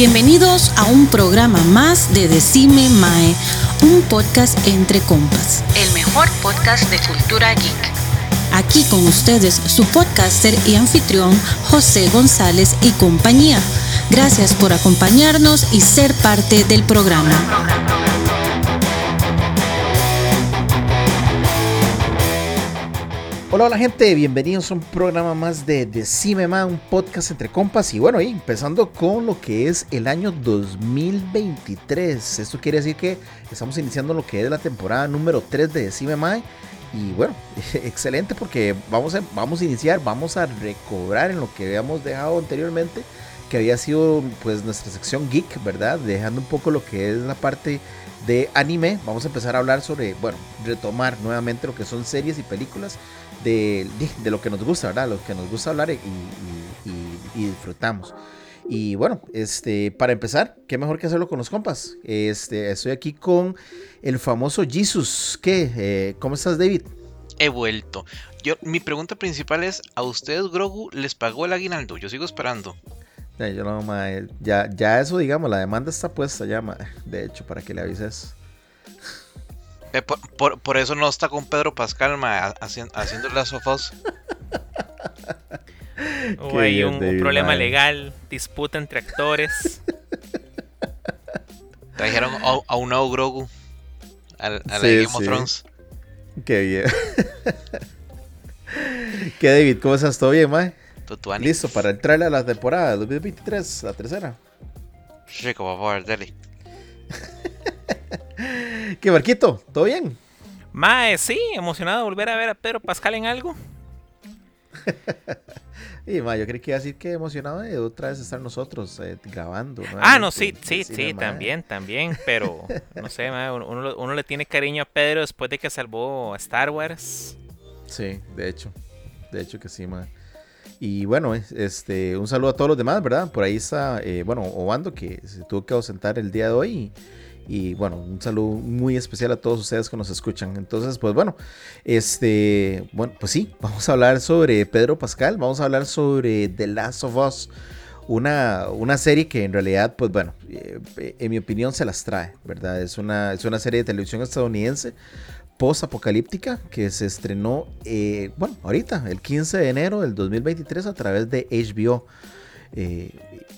Bienvenidos a un programa más de Decime Mae, un podcast entre compas. El mejor podcast de cultura geek. Aquí con ustedes su podcaster y anfitrión José González y compañía. Gracias por acompañarnos y ser parte del programa. Hola, hola gente, bienvenidos a un programa más de Decime Ma, un podcast entre compas y bueno, y empezando con lo que es el año 2023. Esto quiere decir que estamos iniciando lo que es la temporada número 3 de Decime Ma y bueno, excelente porque vamos a, vamos a iniciar, vamos a recobrar en lo que habíamos dejado anteriormente, que había sido pues nuestra sección geek, ¿verdad? Dejando un poco lo que es la parte de anime, vamos a empezar a hablar sobre, bueno, retomar nuevamente lo que son series y películas de, lo que nos gusta, ¿verdad? Lo que nos gusta hablar y, disfrutamos. Y bueno, este, para empezar, qué mejor que hacerlo con los compas. Este, estoy aquí con el famoso Jesus. ¿Qué? Eh, ¿Cómo estás, David? He vuelto. Yo, mi pregunta principal es: ¿a ustedes, Grogu, les pagó el aguinaldo? Yo sigo esperando. yo no, ya, ya eso, digamos, la demanda está puesta ya, de hecho, para que le avises. Eh, por, eso no está con Pedro Pascal haciendo, haciendo las sofás. o hay un, problema legal, disputa entre actores. Trajeron a, un nuevo Grogu a, la Game of Thrones. Qué bien. ¿Qué David? ¿Cómo estás? ¿Todo bien, mae? Listo para entrarle a la temporada 2023, la tercera. Rico, por favor, dale. ¿Qué barquito? ¿Todo bien? Mae, sí, emocionado de volver a ver a Pedro Pascal en algo. y mae, yo creí que iba a decir que emocionado de otra vez estar nosotros eh, grabando. Ah, no, sí, sí, sí, también, también, pero no sé, mae, uno, uno, le tiene cariño a Pedro después de que salvó a Star Wars. Sí, de hecho, de hecho que sí, mae. Y bueno, este, un saludo a todos los demás, ¿verdad? Por ahí está, eh, bueno, Obando, que se tuvo que ausentar el día de hoy. Y, y bueno, un saludo muy especial a todos ustedes que nos escuchan. Entonces, pues bueno, este, bueno, pues sí, vamos a hablar sobre Pedro Pascal, vamos a hablar sobre The Last of Us. Una, una serie que en realidad, pues bueno, eh, en mi opinión se las trae, ¿verdad? Es una, es una serie de televisión estadounidense post-apocalíptica que se estrenó, eh, bueno, ahorita, el 15 de enero del 2023 a través de HBO. Eh,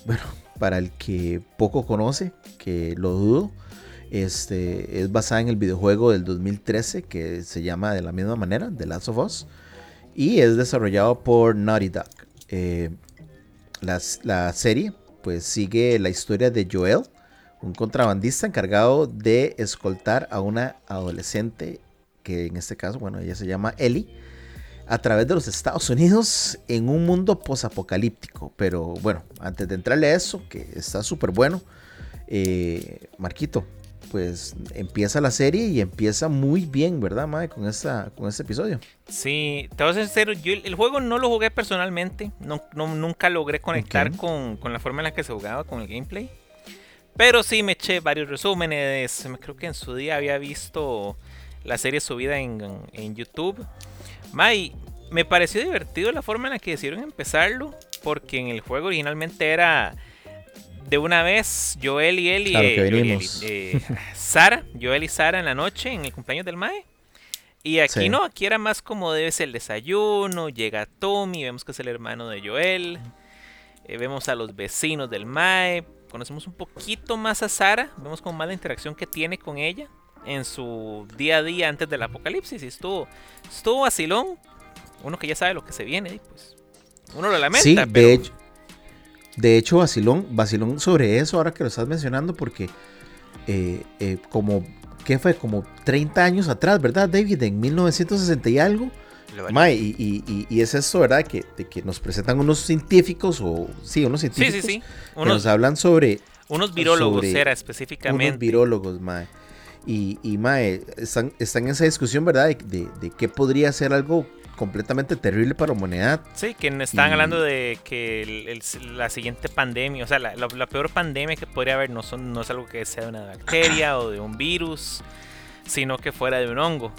bueno, para el que poco conoce, que lo dudo, este, es basada en el videojuego del 2013 que se llama de la misma manera, The Last of Us. Y es desarrollado por Naughty Dog. Eh, la, serie pues sigue la historia de Joel, un contrabandista encargado de escoltar a una adolescente que en este caso, bueno, ella se llama Ellie, a través de los Estados Unidos en un mundo posapocalíptico. Pero bueno, antes de entrarle a eso, que está súper bueno, eh, Marquito, pues empieza la serie y empieza muy bien, ¿verdad, Mae? Con, esta, con este episodio. Sí, te voy a ser sincero, yo el juego no lo jugué personalmente, no, nunca logré conectar con, la forma en la que se jugaba, con el gameplay. Pero sí me eché varios resúmenes, creo que en su día había visto la serie subida en, en YouTube. Mae, me pareció divertido la forma en la que decidieron empezarlo, porque en el juego originalmente era de una vez Joel y él y, eh, Sara, Joel y Sara en la noche en el cumpleaños del Mae. Y aquí no, aquí era más como debe ser el desayuno, llega Tommy, vemos que es el hermano de Joel, eh, vemos a los vecinos del Mae, conocemos un poquito más a Sara, vemos como más la interacción que tiene con ella en su día a día antes del apocalipsis y estuvo, estuvo vacilón, uno que ya sabe lo que se viene, pues uno lo lamenta. Sí, de hecho de hecho, vacilón, vacilón sobre eso, ahora que lo estás mencionando, porque eh, eh, como, ¿qué fue? Como 30 años atrás, ¿verdad, David? En 1960 y algo. y, y, es eso, ¿verdad? Que, que nos presentan unos científicos, o sí, unos científicos. Sí, sí, sí. que nos hablan sobre. Unos virólogos, era específicamente. Unos virólogos, Mae. Y, y Mae, están, están en esa discusión, ¿verdad? De, de, qué podría ser algo completamente terrible para la humanidad. Sí, que están hablando de que la siguiente pandemia, o sea, la, peor pandemia que podría haber no, son, no es algo que sea de una bacteria o de un virus, sino que fuera de un hongo.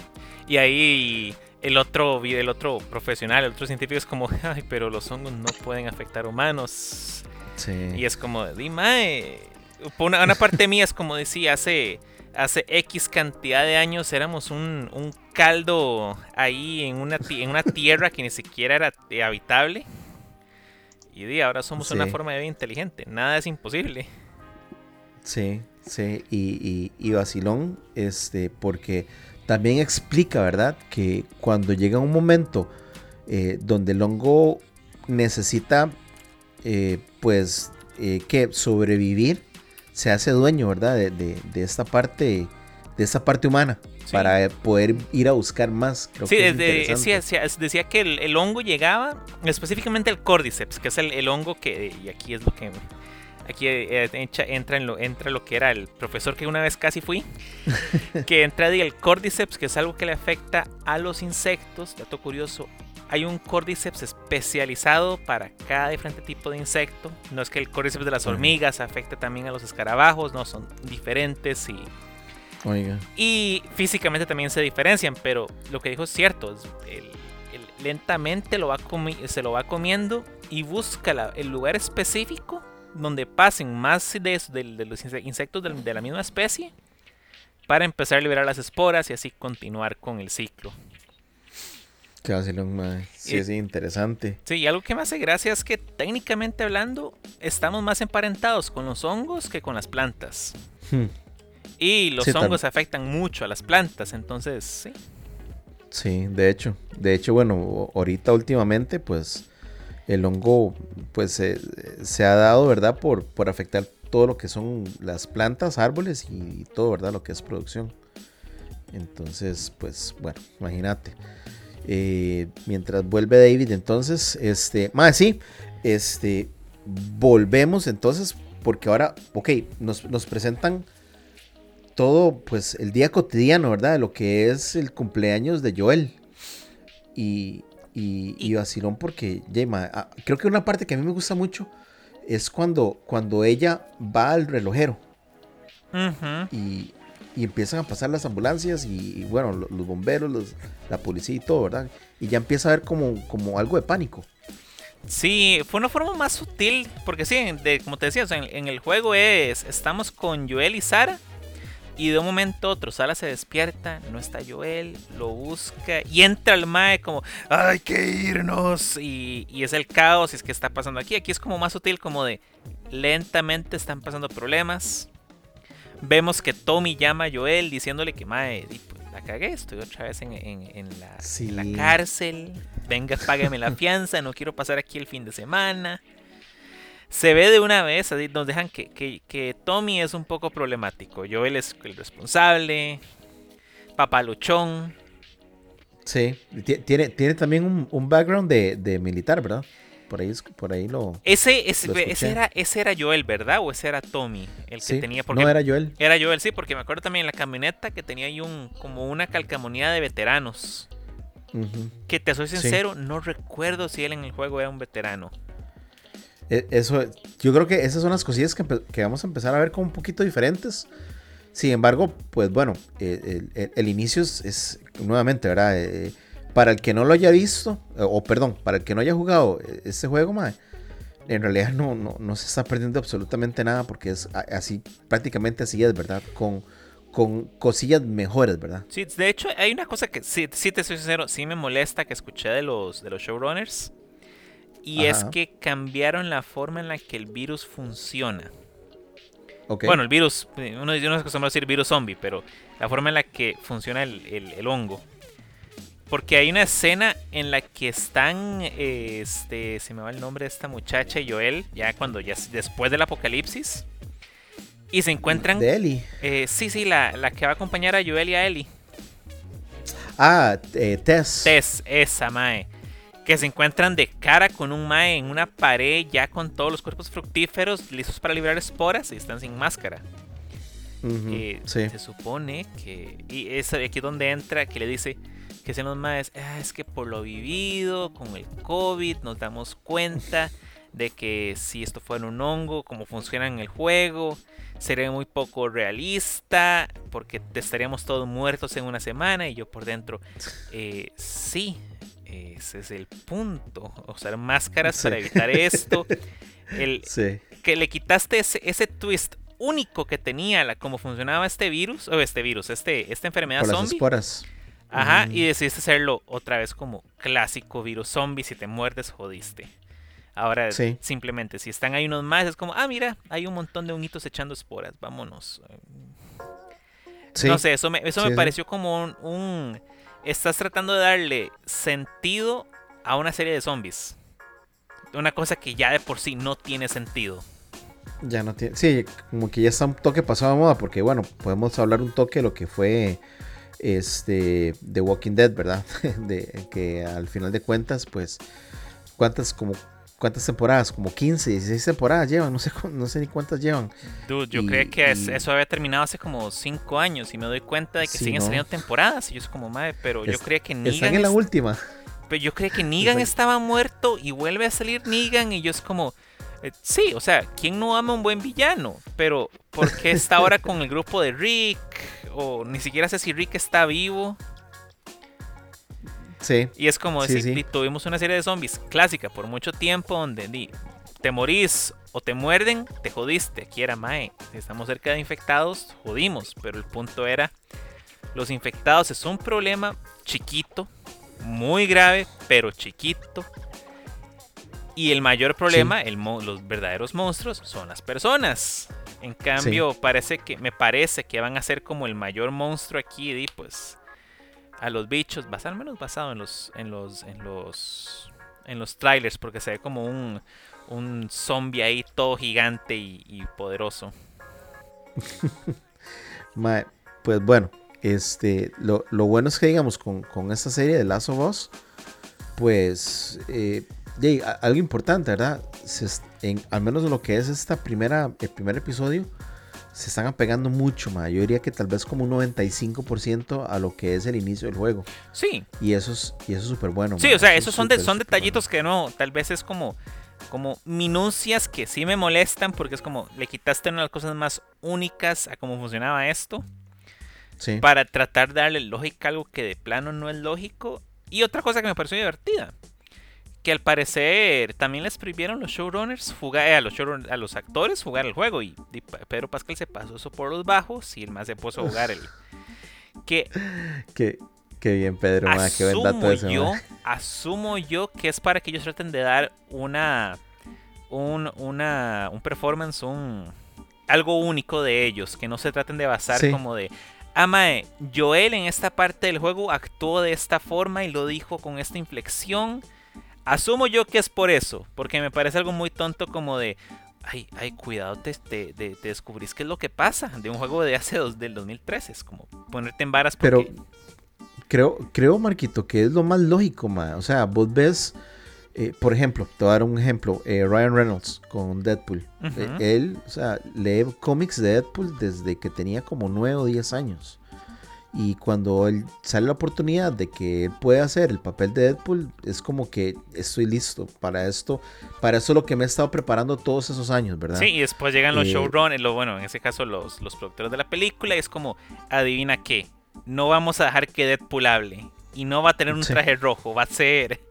Y ahí el otro, el otro profesional, el otro científico es como, ay, pero los hongos no pueden afectar humanos. Y es como, dime, una, una parte mía es como decía, hace, hace X cantidad de años éramos un, un caldo ahí en una, en una tierra que ni siquiera era habitable. Y ahora somos una forma de vida inteligente. Nada es imposible. Sí, sí. Y, y, vacilón, este, porque también explica, ¿verdad? Que cuando llega un momento eh, donde el hongo necesita, eh, pues, eh, que sobrevivir, se hace dueño, ¿verdad? De, de, esta parte, de esta parte humana. Para poder ir a buscar más. sí, decía, que el, hongo llegaba, específicamente el cordyceps, que es el, hongo que, y aquí es lo que aquí entra en lo entra lo que era el profesor que una vez casi fui que entra el cordyceps que es algo que le afecta a los insectos dato curioso hay un cordyceps especializado para cada diferente tipo de insecto. No es que el cordyceps de las hormigas afecte también a los escarabajos, no, son diferentes y... Y físicamente también se diferencian, pero lo que dijo es cierto, lentamente lo va se lo va comiendo y busca el lugar específico donde pasen más de, de los insectos de la misma especie para empezar a liberar las esporas y así continuar con el ciclo. Qué vacilón, Sí, es interesante. Sí, y algo que me hace gracia es que técnicamente hablando, estamos más emparentados con los hongos que con las plantas. Hmm. Y los hongos afectan mucho a las plantas, entonces, sí. Sí, de hecho. De hecho, bueno, ahorita últimamente, pues, el hongo, pues, se ha dado, ¿verdad? Por, por afectar todo lo que son las plantas, árboles y todo, ¿verdad? Lo que es producción. Entonces, pues, bueno, imagínate. Eh, mientras vuelve David, entonces, este, más sí, este, volvemos entonces, porque ahora, ok, nos, presentan todo, pues, el día cotidiano, ¿verdad? De lo que es el cumpleaños de Joel. Y, y, y vacilón porque, ah, creo que una parte que a mí me gusta mucho es cuando, cuando ella va al relojero. Y y empiezan a pasar las ambulancias y, bueno, los, bomberos, la policía y todo, ¿verdad? Y ya empieza a haber como, como algo de pánico. Sí, fue una forma más sutil, porque sí, como te decía, en, el juego es, estamos con Joel y Sara, y de un momento a otro Sara se despierta, no está Joel, lo busca, y entra el Mae como, hay que irnos, y, y es el caos, y es que está pasando aquí, aquí es como más sutil, como de, lentamente están pasando problemas, Vemos que Tommy llama a Joel diciéndole que, mae, pues, la cagué, estoy otra vez en, la, cárcel. Venga, págame la fianza, no quiero pasar aquí el fin de semana. Se ve de una vez, nos dejan que, que, Tommy es un poco problemático. Joel es el responsable, papaluchón. Sí, tiene, tiene también un, un background de, de militar, ¿verdad? Por ahí, por ahí lo. Ese, ese, era, ese era Joel, ¿verdad? ¿O ese era Tommy? El que tenía. Porque no era Joel. Era Joel, sí, porque me acuerdo también en la camioneta que tenía ahí un, como una calcamonía de veteranos. Que te soy sincero, no recuerdo si él en el juego era un veterano. E, eso, yo creo que esas son las cosillas que, vamos a empezar a ver como un poquito diferentes. Sin embargo, pues bueno, eh, el, inicio es, nuevamente, ¿verdad? Eh, para el que no lo haya visto, o perdón, para el que no haya jugado este juego, en realidad no, no, se está perdiendo absolutamente nada porque es así, prácticamente así es, ¿verdad? Con, con cosillas mejores, ¿verdad? Sí, de hecho hay una cosa que sí, sí te soy sincero, sí me molesta que escuché de los, de los showrunners. Y es que cambiaron la forma en la que el virus funciona. Bueno, el virus, uno, uno se acostumbra a decir virus zombie, pero la forma en la que funciona el, el hongo porque hay una escena en la que están, este, se me va el nombre de esta muchacha y Joel, ya cuando ya después del apocalipsis. Y se encuentran... De Ellie. Eh, sí, sí, la, la, que va a acompañar a Joel y a Ellie. Ah, eh, Tess. Tess, esa mae. Que se encuentran de cara con un mae en una pared ya con todos los cuerpos fructíferos listos para liberar esporas y están sin máscara. Eh, se supone que... Y es aquí donde entra que le dice que sean los más, ah, es que por lo vivido con el COVID nos damos cuenta de que si esto fuera un hongo, cómo funciona en el juego, sería muy poco realista, porque estaríamos todos muertos en una semana y yo por dentro, eh, sí, ese es el punto. Usar máscaras para evitar esto. El, Que le quitaste ese, ese twist único que tenía la, cómo funcionaba este virus, o este virus, este, esta enfermedad Por zombie. Las esporas. Ajá, y decidiste hacerlo otra vez como clásico virus zombie. Si te muerdes, jodiste. Ahora, simplemente, si están ahí unos más, es como, ah, mira, hay un montón de honguitos echando esporas, vámonos. no sé, eso me, eso me pareció como un, Estás tratando de darle sentido a una serie de zombies. Una cosa que ya de por sí no tiene sentido. Ya no tiene. Sí, como que ya está un toque pasado de moda, porque bueno, podemos hablar un toque de lo que fue este The Walking Dead, ¿verdad? de que al final de cuentas, pues, ¿cuántas como ¿Cuántas temporadas? Como 15, 16 temporadas llevan, no sé, no sé ni cuántas llevan. Dude, yo creo que eso había terminado hace como 5 años y me doy cuenta de que siguen saliendo temporadas. Y yo es como, madre, pero yo creía que Negan. Están en la última. Pero yo creía que Negan estaba muerto y vuelve a salir Negan y yo es como. Eh, sí, o sea, ¿quién no ama un buen villano? Pero, ¿por qué está ahora con el grupo de Rick? O ni siquiera sé si Rick está vivo. Y es como decir, tuvimos una serie de zombies clásica por mucho tiempo donde te morís o te muerden, te jodiste. Aquí era Mae. Si estamos cerca de infectados, jodimos. Pero el punto era, los infectados es un problema chiquito, muy grave, pero chiquito. Y el mayor problema, los verdaderos monstruos, son las personas. En cambio, parece que me parece que van a ser como el mayor monstruo aquí, y pues a los bichos, al menos basado en los en los en los en los trailers porque se ve como un un zombie ahí todo gigante y, poderoso. pues bueno, este lo, bueno es que digamos con, con esta serie de Last of Us, pues eh, algo importante, ¿verdad? en, al menos lo que es esta primera, el primer episodio, se están apegando mucho, ma. Yo diría que tal vez como un 95% a lo que es el inicio del juego. Sí. Y eso es y eso es súper bueno. Sí, o sea, esos son, son detallitos que no, tal vez es como como minucias que sí me molestan porque es como le quitaste una de las cosas más únicas a cómo funcionaba esto. Sí. Para tratar de darle lógica a algo que de plano no es lógico. Y otra cosa que me pareció divertida que al parecer también les prohibieron los showrunners jugar eh, a los a los actores jugar el juego y, Pedro Pascal se pasó eso por los bajos y el más se puso a jugar el que qué, bien Pedro asumo yo asumo yo que es para que ellos traten de dar una un una un performance un algo único de ellos que no se traten de basar como de Amae, ah, Joel en esta parte del juego actuó de esta forma y lo dijo con esta inflexión Asumo yo que es por eso, porque me parece algo muy tonto como de, ay, ay, cuidado, te, te, descubrís qué es lo que pasa de un juego de hace dos, del 2013, es como ponerte en varas. Pero creo, creo, Marquito, que es lo más lógico, ma. O sea, vos ves, eh, por ejemplo, te voy a dar un ejemplo, eh, Ryan Reynolds con Deadpool. Eh, él, o sea, lee cómics de Deadpool desde que tenía como 9 o 10 años. Y cuando él sale la oportunidad de que él puede hacer el papel de Deadpool, es como que estoy listo para esto. Para eso es lo que me he estado preparando todos esos años, ¿verdad? Sí, y después llegan los eh, showrunners, lo, bueno, en ese caso los, los productores de la película, y es como, adivina qué, no vamos a dejar que Deadpool hable. Y no va a tener un traje rojo, va a ser...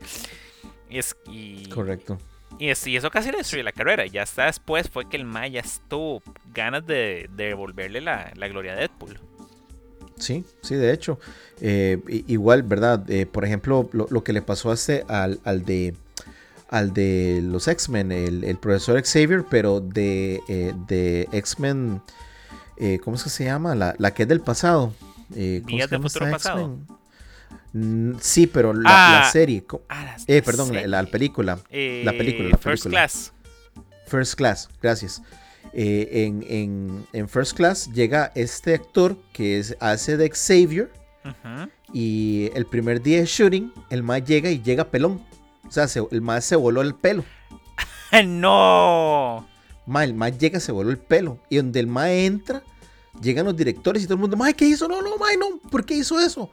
Es, y, Correcto. Y, eso casi le destruyó la carrera. Ya hasta después fue que el Maya estuvo ganas de, devolverle la, la gloria a Deadpool. Sí, sí, de hecho. Eh, igual, ¿verdad? Eh, por ejemplo, lo, que le pasó a este, al, de al de los X-Men, el, profesor Xavier, pero de, eh, de X-Men, ¿cómo es que se llama? La, que es del pasado. ¿Días del futuro pasado? Mm, sí, pero la, ah, serie. Ah, perdón, La, película. la película. First Class. First Class, gracias. Eh, en, First Class llega este actor que es, hace de Xavier. Y el primer día de shooting, el más llega y llega pelón. O sea, el más se voló el pelo. ¡No! Ma, el más llega, se voló el pelo. Y donde el más entra, llegan los directores y todo el mundo, ma, ¿qué hizo? No, no, ma, no, ¿por qué hizo eso?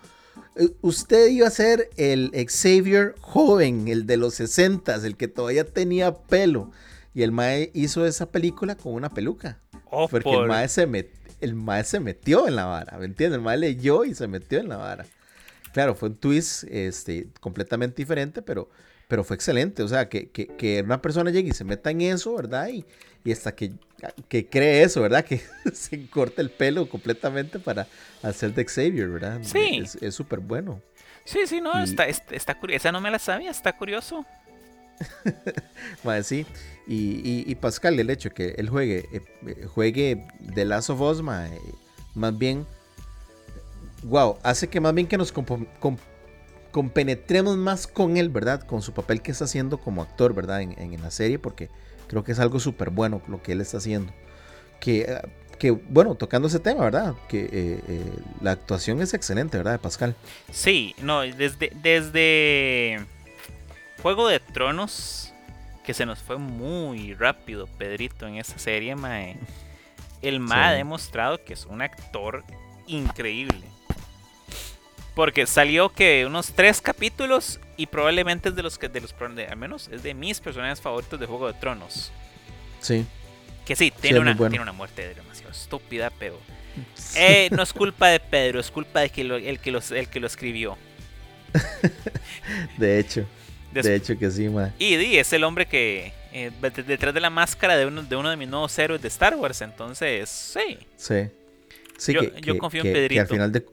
Eh, usted iba a ser el Xavier joven, el de los 60, el que todavía tenía pelo. Y el Mae hizo esa película con una peluca. Oh, porque el, mae se el mae se metió en la vara, ¿me entiendes? El Mae leyó y se metió en la vara. claro, fue un twist este, completamente diferente, pero, pero fue excelente. O sea, que, que, una persona llegue y se meta en eso, ¿verdad? Y, y hasta que, que cree eso, ¿verdad? Que se corta el pelo completamente para hacer de Xavier, ¿verdad? Sí. Es súper bueno. Sí, sí, no, está, está, curioso. Esa no me la sabía, está curioso. sí. Y, y, Pascal, el hecho que él juegue, eh, juegue The Last of Us, más bien, wow, hace que más bien que nos compenetremos más con él, ¿verdad? Con su papel que está haciendo como actor, ¿verdad? En, en la serie, porque creo que es algo súper bueno lo que él está haciendo. Que, que, bueno, tocando ese tema, ¿verdad? Que eh, eh, la actuación es excelente, ¿verdad? De Pascal. Sí, no, desde, desde Juego de Tronos, que se nos fue muy rápido, Pedrito, en esa serie, Mae. El Mae ha demostrado que es un actor increíble. Porque salió que unos tres capítulos y probablemente es de los que, de los, al menos es de mis personajes favoritos de Juego de Tronos. Sí. Que sí, tiene, una, tiene una muerte demasiado estúpida, pero eh, no es culpa de Pedro, es culpa de que el, que el que lo escribió. de hecho. De hecho que sí, ma. Y, es el hombre que eh, detrás de la máscara de uno, de uno de mis nuevos héroes de Star Wars, entonces sí. Sí. sí yo, yo confío en Pedrito. al final de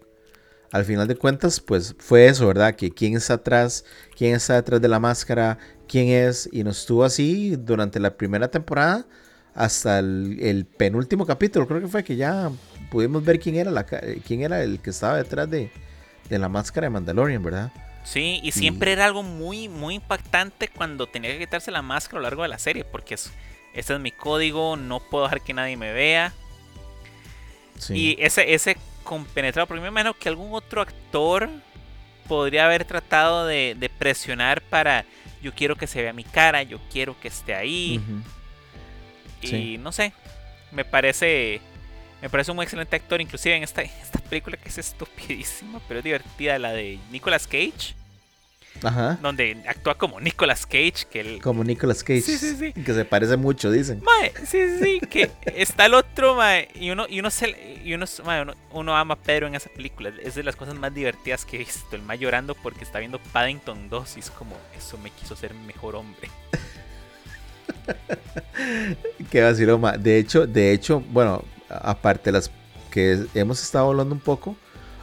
al final de cuentas, pues fue eso, ¿verdad? Que quién está atrás, quién está detrás de la máscara, quién es, y nos estuvo así durante la primera temporada hasta el, penúltimo capítulo, creo que fue que ya pudimos ver quién era, la, quién era el que estaba detrás de, la máscara de Mandalorian, ¿verdad? Sí, y siempre era algo muy, muy impactante cuando tenía que quitarse la máscara a lo largo de la serie, porque es, este es mi código, no puedo dejar que nadie me vea. Y ese, ese compenetrado. Porque me imagino que algún otro actor podría haber tratado de, presionar para yo quiero que se vea mi cara, yo quiero que esté ahí. Y no sé, me parece me parece un muy excelente actor, inclusive en esta, esta película que es estupidísima, pero es divertida, la de Nicolas Cage. Donde actúa como Nicolas Cage. Que él... Como Nicolas Cage. Sí, sí, sí. Que se parece mucho, dicen. Mae, sí, sí, que está el otro, mae, y uno, y uno, se, y uno, uno, ama a Pedro en esa película. Es de las cosas más divertidas que he visto. El mae llorando porque está viendo Paddington 2 y es como, eso me quiso ser mejor hombre. Qué vacilo, De hecho, de hecho, bueno, aparte de las que hemos estado hablando un poco,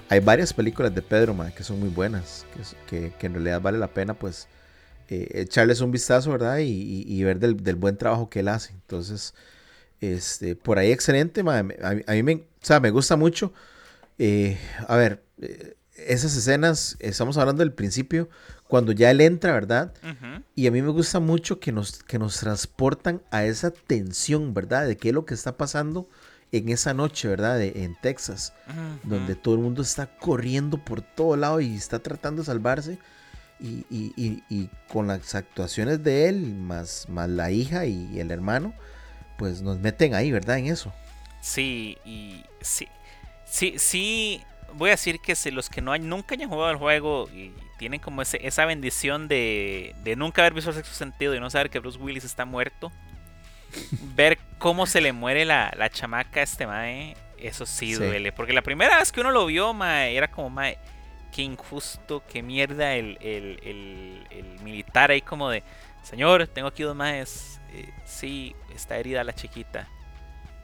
hay varias películas de Pedro, que son muy buenas, que, en realidad vale la pena, pues, eh, echarles un vistazo, ¿verdad? Y, ver del, buen trabajo que él hace. Entonces, este, por ahí excelente, A, mí me, me gusta mucho. Eh, a ver, eh, esas escenas, estamos hablando del principio, cuando ya él entra, ¿verdad? Y a mí me gusta mucho que nos, que nos transportan a esa tensión, ¿verdad? De qué es lo que está pasando en esa noche, ¿verdad? en Texas, donde todo el mundo está corriendo por todo lado y está tratando de salvarse. Y, con las actuaciones de él, más, más la hija y el hermano, pues nos meten ahí, ¿verdad? En eso. Sí, y sí, sí, sí, voy a decir que si los que no hay, nunca hayan jugado el juego y tienen como ese, esa bendición de, de nunca haber visto el sexto sentido y no saber que Bruce Willis está muerto, ver cómo se le muere la, chamaca a este mae, eso sí, duele. Porque la primera vez que uno lo vio, mae, era como, mae, qué injusto, qué mierda el, militar ahí como de, señor, tengo aquí dos maes. Eh, sí, está herida la chiquita.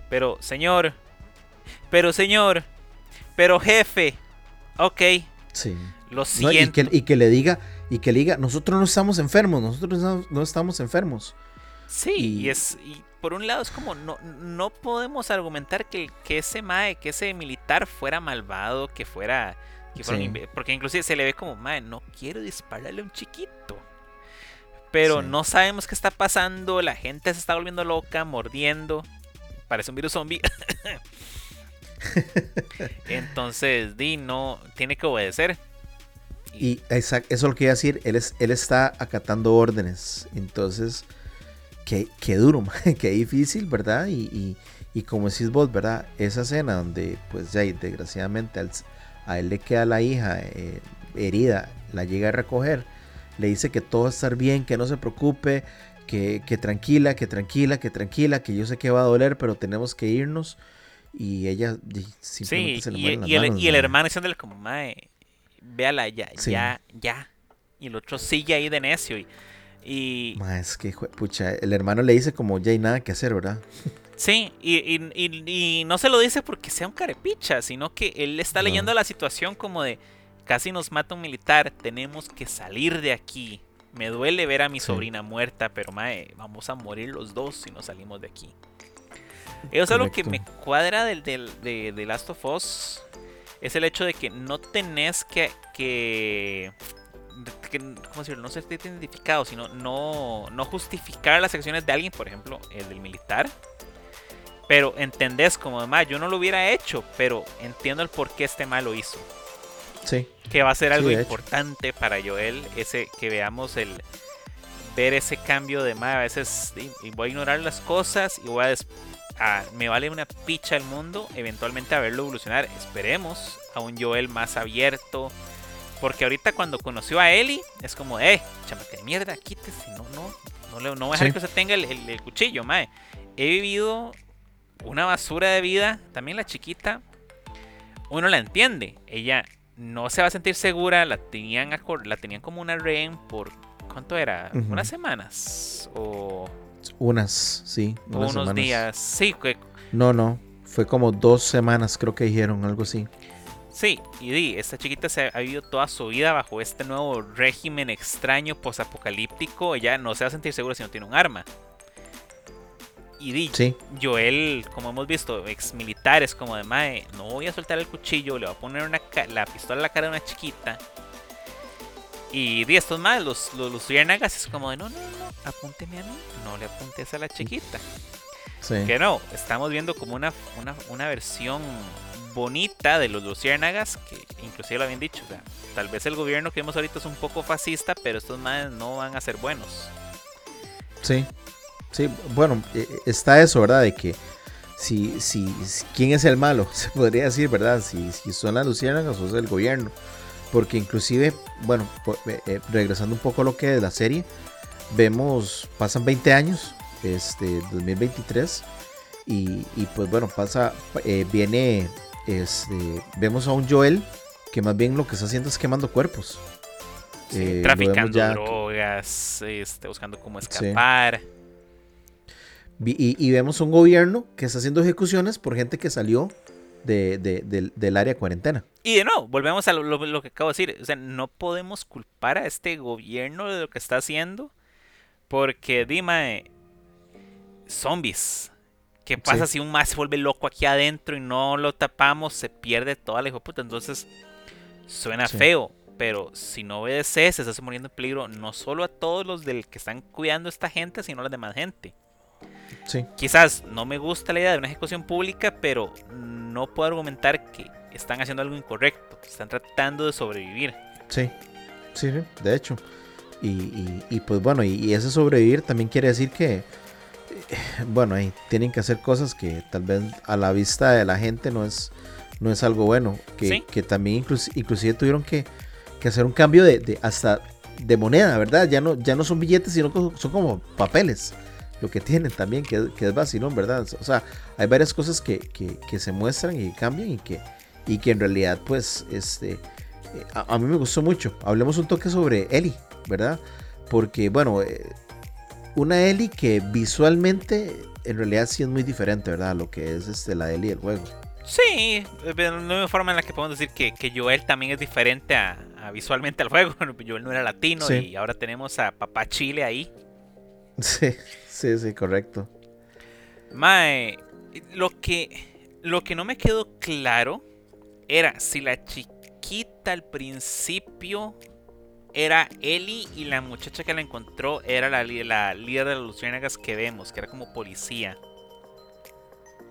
Pero, señor, pero señor, pero jefe, ok. Sí. Lo siento. y, que, le diga, y que le diga, nosotros no estamos enfermos, nosotros no estamos enfermos. Sí, y, es y por un lado es como no, no podemos argumentar que, que ese mae, que ese militar fuera malvado, que fuera, porque inclusive se le ve como mae, no quiero dispararle a un chiquito. Pero no sabemos qué está pasando, la gente se está volviendo loca, mordiendo. Parece un virus zombie. Entonces, Di no tiene que obedecer. Y eso es lo que iba a decir, él, es, él está acatando órdenes. Entonces, qué, duro, qué difícil, ¿verdad? Y, como decís vos, ¿verdad? Esa escena donde, pues ya, desgraciadamente a él le queda la hija eh, herida, la llega a recoger, le dice que todo va a estar bien, que no se preocupe, que, tranquila, que tranquila, que tranquila, que yo sé que va a doler, pero tenemos que irnos. Y ella simplemente se le y, y, el, y el hermano diciéndole como, mae, véala ya, ya, ya. Y el otro sigue ahí de necio. Y, y... es que, pucha, el hermano le dice como ya hay nada que hacer, ¿verdad? Sí, y, no se lo dice porque sea un carepicha, sino que él está leyendo la situación como de casi nos mata un militar, tenemos que salir de aquí. Me duele ver a mi sobrina muerta, pero mae, vamos a morir los dos si no salimos de aquí. Eso es algo que me cuadra del, del, de, de, Last of Us. Es el hecho de que no tenés que. que, ¿Cómo decirlo? No ser identificado, sino no, no justificar las acciones de alguien, por ejemplo, el del militar. Pero entendés como además, yo no lo hubiera hecho, pero entiendo el por qué este mal lo hizo. Sí. Que va a ser algo importante para Joel, ese que veamos el ver ese cambio de más a veces y voy a ignorar las cosas y voy a me vale una picha el mundo, eventualmente a verlo evolucionar. Esperemos a un Joel más abierto. Porque ahorita cuando conoció a Ellie, es como, eh, chamaca de mierda, quítese, no, no, no, le, no voy a dejar que se tenga el, cuchillo, mae. He vivido una basura de vida, también la chiquita, uno la entiende, ella no se va a sentir segura, la tenían, la tenían como una rehén por, ¿cuánto era? ¿Unas semanas? O unas, sí. Unos días, sí. No, no. Fue como dos semanas, creo que dijeron, algo así. Sí, y di, esta chiquita se ha vivido toda su vida bajo este nuevo régimen extraño, posapocalíptico. Ella no se va a sentir segura si no tiene un arma. Y di, sí. Joel, como hemos visto, ex militares como de Mae, no voy a soltar el cuchillo, le voy a poner una la pistola a la cara de una chiquita y di estos más, los, los, los es como de no, no, no, apúnteme a mí, no le apuntes a la chiquita. Que no, estamos viendo como una, una, versión bonita de los luciérnagas, que inclusive lo habían dicho, o sea, tal vez el gobierno que vemos ahorita es un poco fascista, pero estos más no van a ser buenos. Sí, sí, bueno, e, e, está eso, ¿verdad? De que si, si, quién es el malo, se podría decir, ¿verdad? Si, si son las luciérnagas o es el gobierno. Porque inclusive, bueno, eh, eh, regresando un poco a lo que es la serie, vemos, pasan 20 años, este, 2023, y, y pues bueno, pasa, eh, viene, este, vemos a un Joel que más bien lo que está haciendo es quemando cuerpos. traficando drogas, este, buscando cómo escapar. Y, y, vemos un gobierno que está haciendo ejecuciones por gente que salió de, del, área cuarentena. Y de nuevo, volvemos a lo, que acabo de decir. O sea, no podemos culpar a este gobierno de lo que está haciendo. Porque, dime, zombies. ¿Qué pasa si un más se vuelve loco aquí adentro y no lo tapamos? Se pierde toda la hijo puta. Entonces, suena feo. Pero si no obedeces, se está muriendo en peligro no solo a todos los del que están cuidando a esta gente, sino a la demás gente. Sí. Quizás no me gusta la idea de una ejecución pública, pero no puedo argumentar que están haciendo algo incorrecto, están tratando de sobrevivir. Sí, sí, de hecho. Y, pues bueno, y, ese sobrevivir también quiere decir que, bueno, ahí tienen que hacer cosas que tal vez a la vista de la gente no es, no es algo bueno, que, que también inclusive tuvieron que, hacer un cambio de, hasta de moneda, ¿verdad? Ya no, ya no son billetes, sino son como papeles lo que tienen también, que, que es vacilón, ¿verdad? O sea, hay varias cosas que, que, se muestran y cambian y que, y que en realidad, pues, este, eh, a, mí me gustó mucho. Hablemos un toque sobre Ellie, ¿verdad? Porque, bueno, eh, una Ellie que visualmente en realidad sí es muy diferente, ¿verdad? lo que es este, la Ellie del juego. Sí, de la misma forma en la que podemos decir que, que Joel también es diferente a, visualmente al juego. Joel no era latino y ahora tenemos a Papá Chile ahí. Sí, sí, sí, correcto. Mae, lo que, lo que no me quedó claro era si la chiquita al principio era Ellie y la muchacha que la encontró era la, la líder de las luciérnagas que vemos, que era como policía.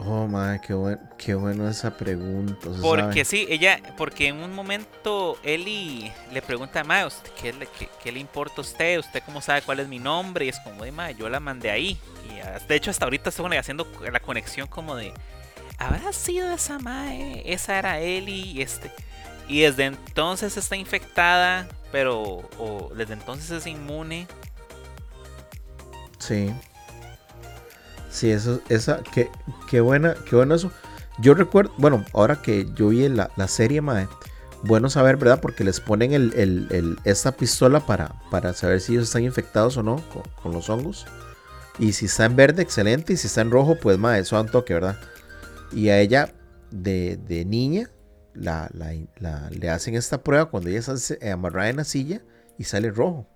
Oh, madre, qué, qué bueno esa pregunta. Porque sí, ella, porque en un momento Eli le pregunta a Mae, ¿qué, ¿qué, le importa a usted? ¿Usted cómo sabe cuál es mi nombre? Y es como, de yo la mandé ahí. Y de hecho, hasta ahorita estoy haciendo la conexión como de, ¿habrá sido esa Mae? Esa era Eli y este. Y desde entonces está infectada, pero o desde entonces es inmune. Sí. Sí, eso, esa, qué, qué buena, qué bueno eso. Yo recuerdo, bueno, ahora que yo vi la, la serie, mae, bueno saber, ¿verdad? Porque les ponen el, esta pistola para, para saber si ellos están infectados o no con, los hongos. Y si está en verde, excelente. Y si está en rojo, pues más, eso da un toque, ¿verdad? Y a ella, de, niña, la, le hacen esta prueba cuando ella está amarrada en la silla y sale rojo.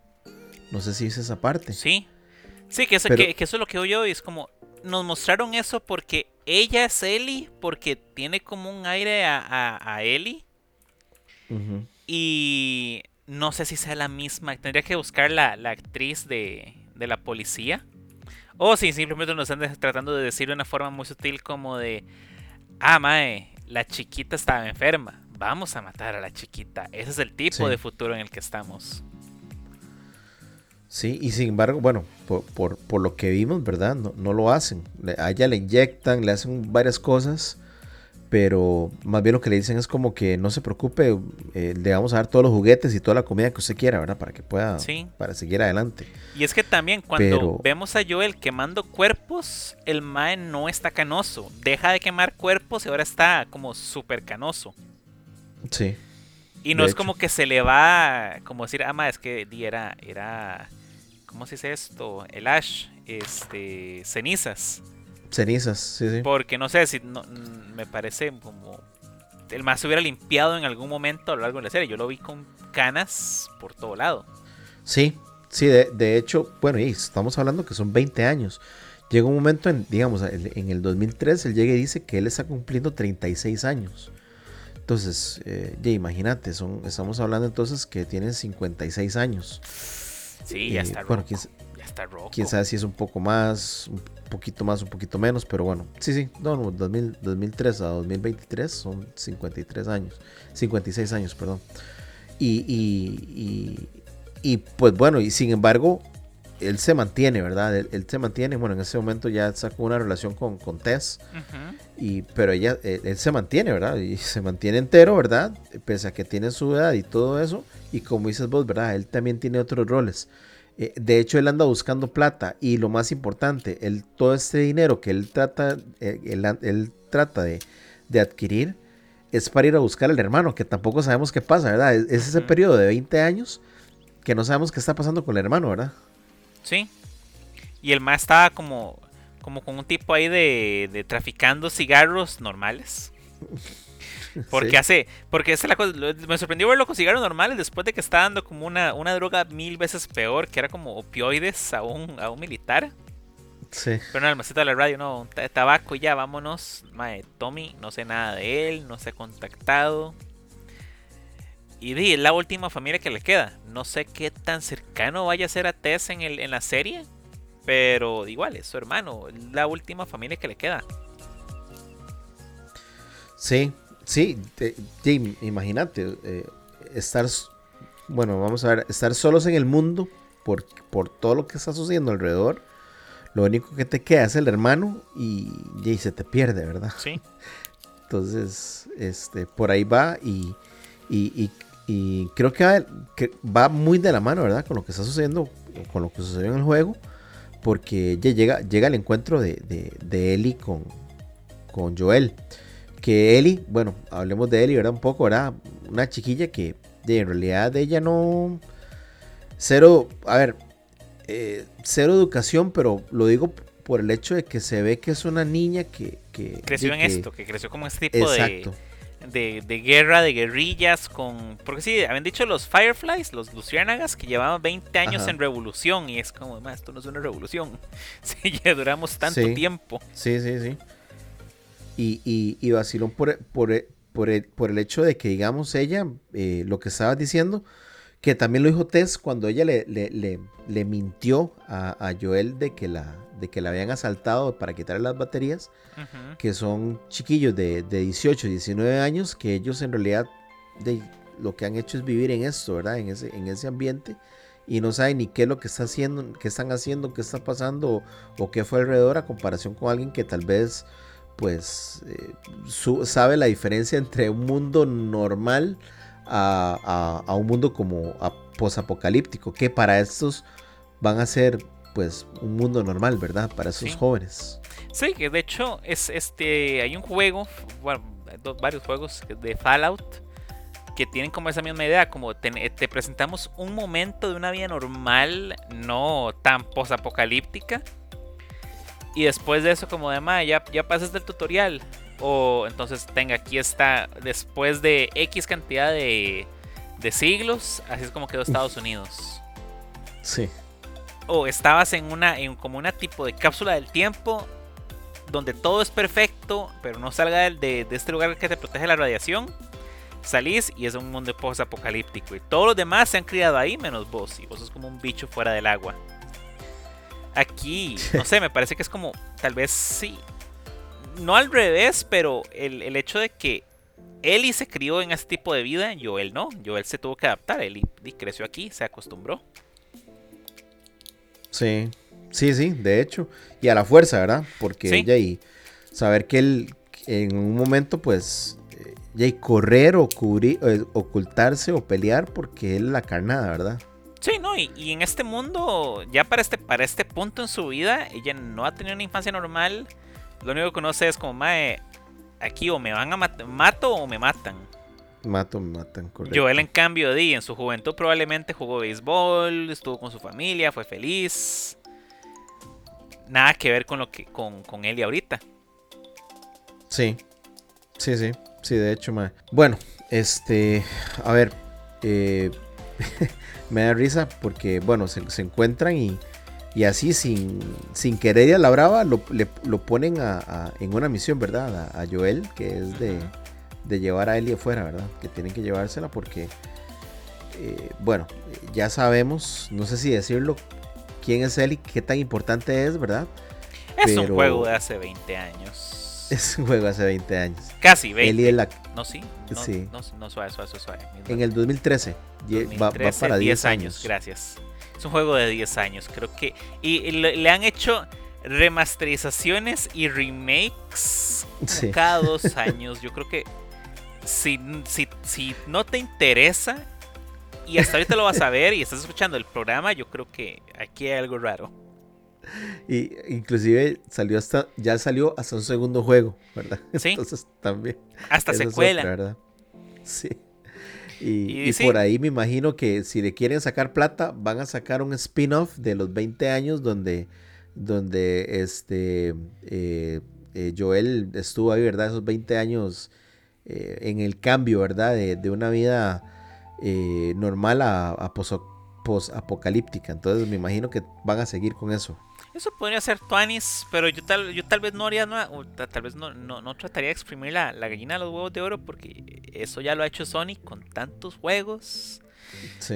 No sé si es esa parte. Sí. Sí, que eso, que, eso es lo que oyo y es como, nos mostraron eso porque ella es Ellie, porque tiene como un aire a, a, a Ellie. Y no sé si sea la misma. Tendría que buscar la, actriz de, de, la policía. O si simplemente nos están tratando de decir de una forma muy sutil como de... Ah, mae, la chiquita estaba enferma. Vamos a matar a la chiquita. Ese es el tipo de futuro en el que estamos. Sí, y sin embargo, bueno, por, por, lo que vimos, ¿verdad? No, no, lo hacen. A ella le inyectan, le hacen varias cosas, pero más bien lo que le dicen es como que no se preocupe, eh, le vamos a dar todos los juguetes y toda la comida que usted quiera, ¿verdad? Para que pueda, para seguir adelante. Y es que también cuando vemos a Joel quemando cuerpos, el Mae no está canoso. Deja de quemar cuerpos y ahora está como súper canoso. Sí. Y no es como que se le va, como decir, ah, es que era, era ¿cómo se dice esto? El ash, este, cenizas. Cenizas, sí, sí. Porque no sé si mm, me parece como el más se hubiera limpiado en algún momento a lo largo de la serie. Yo lo vi con canas por todo lado. Sí, sí, de, hecho, bueno, y estamos hablando que son 20 años. Llega un momento, en, digamos, en el 2003, él llega y dice que él está cumpliendo 36 años. Entonces, eh, ya imagínate, son, estamos hablando entonces que tiene 56 años. Sí, ya está bueno, está Quién sabe si es un poco más, un poquito más, un poquito menos, pero bueno, sí, sí, no, 2003 a 2023 son 53 años, 56 años, perdón. Y, y, y, pues bueno, y sin embargo, él se mantiene, ¿verdad? Él, se mantiene, bueno, en ese momento ya sacó una relación con, con Tess, y, pero ella, él, se mantiene, ¿verdad? Y se mantiene entero, ¿verdad? Pese a que tiene su edad y todo eso, y como dices vos, ¿verdad? Él también tiene otros roles. Eh, de hecho, él anda buscando plata y lo más importante, él, todo este dinero que él trata, eh, él, trata de, adquirir es para ir a buscar al hermano, que tampoco sabemos qué pasa, ¿verdad? Es, ese periodo de 20 años que no sabemos qué está pasando con el hermano, ¿verdad? Sí. Y el más estaba como, como con un tipo ahí de, traficando cigarros normales. Porque hace, porque es la cosa, me sorprendió verlo con cigarros normales después de que está dando como una, una droga mil veces peor, que era como opioides a un, a un militar. Sí. Pero no, el maceta de la radio, no, tabaco ya, vámonos. Mae, Tommy, no sé nada de él, no se ha contactado. Y di, es la última familia que le queda. No sé qué tan cercano vaya a ser a Tess en, el, en la serie. Pero igual, es su hermano. La última familia que le queda. Sí, sí. imagínate. Eh, estar. Bueno, vamos a ver. Estar solos en el mundo. Por, por todo lo que está sucediendo alrededor. Lo único que te queda es el hermano. Y, y se te pierde, ¿verdad? Sí. Entonces, este, por ahí va. Y, y, y creo que va, muy de la mano, ¿verdad? Con lo que está sucediendo, con lo que sucedió en el juego. Porque ya llega, llega el encuentro de, de, Ellie con, con Joel. Que Ellie, bueno, hablemos de Ellie, ¿verdad? Un poco, ¿verdad? Una chiquilla que en realidad ella no... Cero, a ver, eh, cero educación, pero lo digo por el hecho de que se ve que es una niña que... que creció en esto, que creció como este tipo exacto. de de, guerra, de guerrillas, con... Porque sí, habían dicho los Fireflies, los Luciérnagas, que llevaban 20 años en revolución y es como, esto no es una revolución. Sí, ya duramos tanto tiempo. Sí, sí, sí. Y, y, y vacilón por, por, por, el, por el hecho de que, digamos, ella, eh, lo que estaba diciendo, que también lo dijo Tess cuando ella le, le, le, mintió a, a, Joel de que, la, de que la habían asaltado para quitarle las baterías, que son chiquillos de, de, 18, 19 años, que ellos en realidad de, lo que han hecho es vivir en esto, ¿verdad? En ese, en ese ambiente y no saben ni qué es lo que está haciendo, qué están haciendo, qué está pasando o, qué fue alrededor a comparación con alguien que tal vez pues eh, sabe la diferencia entre un mundo normal a, un mundo como posapocalíptico, que para estos van a ser pues un mundo normal, ¿verdad? Para esos jóvenes. Sí, que de hecho es este hay un juego, bueno, varios juegos de Fallout que tienen como esa misma idea, como te, te presentamos un momento de una vida normal, no tan posapocalíptica. Y después de eso, como de, ya, ya pasaste el tutorial. O entonces, tenga, aquí está, después de X cantidad de, de siglos, así es como quedó Estados Unidos. Sí. O estabas en una, en como una tipo de cápsula del tiempo donde todo es perfecto, pero no salga de, de este lugar que te protege la radiación. Salís y es un mundo post-apocalíptico. Y todos los demás se han criado ahí menos vos. Y vos sos como un bicho fuera del agua. Aquí, no sé, me parece que es como, tal vez sí. No al revés, pero el, el hecho de que Eli se crió en ese tipo de vida, Joel no. Joel se tuvo que adaptar. Eli creció aquí, se acostumbró. Sí, sí, sí, de hecho. Y a la fuerza, ¿verdad? Porque ella y saber que él en un momento, pues, ya y correr o cubrir, eh, ocultarse o pelear porque él la carnada, ¿verdad? Sí, no, y, en este mundo, ya para este, para este punto en su vida, ella no ha tenido una infancia normal. Lo único que conoce es como, mae, aquí o me van a matar, mato o me matan. Mato, me matan, correcto. Joel, en cambio, di, en su juventud probablemente jugó béisbol, estuvo con su familia, fue feliz. Nada que ver con lo que con, con él y ahorita. Sí, sí, sí, sí, de hecho, mae. Bueno, este, a ver, eh, me da risa porque, bueno, se, encuentran y, y, así sin, sin querer y a la brava lo, lo ponen a, en una misión, ¿verdad? A, Joel, que es de de llevar a Ellie afuera, ¿verdad? Que tienen que llevársela porque, eh, bueno, ya sabemos, no sé si decirlo, quién es Ellie, qué tan importante es, ¿verdad? Es un juego de hace 20 años. Es un juego hace 20 años. Casi 20. Ellie es la... No, sí. No, sí. No, no, suave, suave, suave. En el 2013. 2013 va, va, para 10 años. Gracias. Es un juego de 10 años. Creo que... Y, le, han hecho remasterizaciones y remakes cada dos años. Yo creo que si, si, no te interesa y hasta ahorita lo vas a ver y estás escuchando el programa, yo creo que aquí hay algo raro. Y inclusive salió hasta, ya salió hasta un segundo juego, ¿verdad? Sí. Entonces también. Hasta secuela. ¿verdad? Sí. Y, por ahí me imagino que si le quieren sacar plata, van a sacar un spin-off de los 20 años donde, donde este eh, eh, Joel estuvo ahí, ¿verdad? Esos 20 años eh, en el cambio, ¿verdad? De, una vida eh, normal a, a post-apocalíptica. Entonces me imagino que van a seguir con eso. Eso podría ser Tuanis, pero yo tal, yo tal vez no haría nada, tal vez no, no, trataría de exprimir la, gallina de los huevos de oro, porque eso ya lo ha hecho Sony con tantos juegos.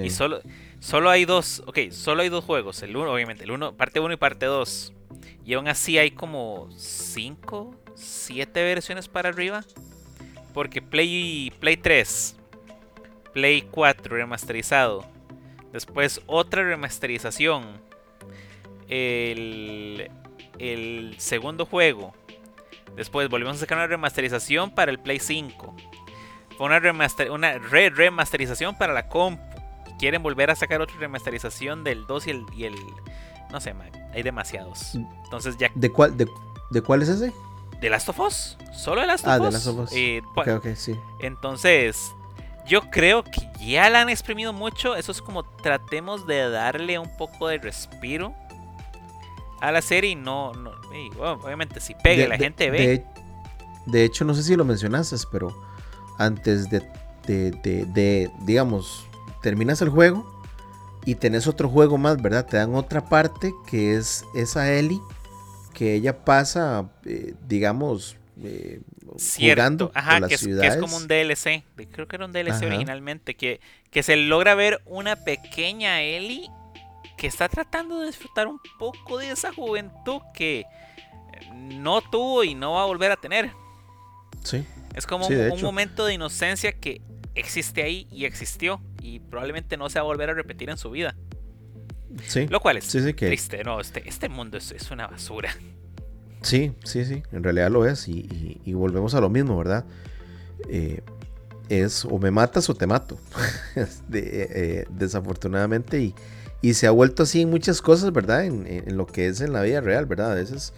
Y solo, solo hay dos, ok, solo hay dos juegos, el uno, obviamente, el uno, parte 1 y parte 2. Y aún así hay como 5, 7 versiones para arriba. Porque Play, Play 3, Play 4 remasterizado. Después otra remasterización. El, el segundo juego. Después volvimos a sacar una remasterización para el Play 5. Fue una, remaster, una re remasterización para la compu. Quieren volver a sacar otra remasterización del 2 y el, y el no sé, hay demasiados. Entonces ya. ¿De cuál, de, ¿De cuál es ese? de Last of Us. Solo de Last of ah, Us. De Last of Us. Eh, sí. Entonces, yo creo que ya la han exprimido mucho. Eso es como tratemos de darle un poco de respiro a la serie no. no obviamente, si pega la gente ve. De, hecho, no sé si lo mencionaste, pero antes de, de, de, digamos, terminas el juego y tenés otro juego más, ¿verdad? Te dan otra parte que es esa Ellie que ella pasa, eh, digamos, eh, jugando Ajá, que, es, que, es, como un DLC. Creo que era un DLC originalmente. Que, que se logra ver una pequeña Ellie que está tratando de disfrutar un poco de esa juventud que no tuvo y no va a volver a tener. Sí. Es como un, momento de inocencia que existe ahí y existió y probablemente no se va a volver a repetir en su vida. Lo cual es triste, no, este, este mundo es, una basura. Sí, sí, sí, en realidad lo es. Y, volvemos a lo mismo, ¿verdad? Eh, es o me matas o te mato. Eh, desafortunadamente. Y, y, se ha vuelto así en muchas cosas, ¿verdad? En, lo que es en la vida real, ¿verdad? A veces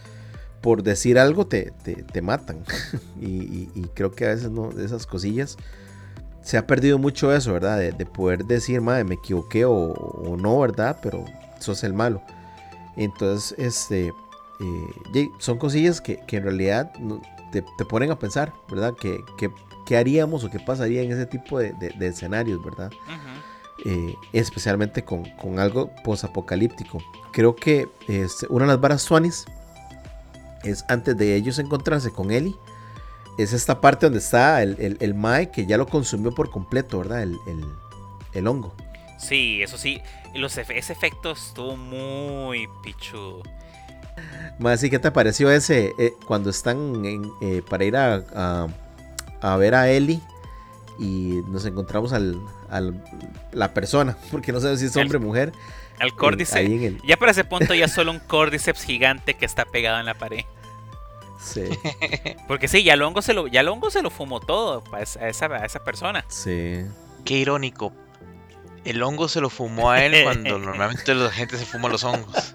por decir algo te, te, matan. y, creo que a veces no, esas cosillas se ha perdido mucho eso, ¿verdad? De, poder decir, madre, me equivoqué o, no, ¿verdad? Pero sos el malo. Entonces, este, eh, son cosillas que, en realidad te, ponen a pensar, ¿verdad? ¿Qué, qué, haríamos o qué pasaría en ese tipo de, escenarios, ¿verdad? Eh, especialmente con, algo posapocalíptico. Creo que este, una de las varas Swanis es antes de ellos encontrarse con Eli es esta parte donde está el, el, Mae que ya lo consumió por completo, ¿verdad? El, hongo. Sí, eso sí. Los, ese efecto estuvo muy pichudo. Más, ¿y qué te pareció ese eh, cuando están eh, para ir a, a, ver a Eli y nos encontramos al, al, la persona, porque no sé si es hombre o mujer? Al córdice. Ya para ese punto ya solo un córdiceps gigante que está pegado en la pared. Sí. Porque sí, ya Longo se lo, ya Longo se lo fumó todo a esa, a esa persona. Sí. Qué irónico. El hongo se lo fumó a él cuando normalmente la gente se fuma los hongos.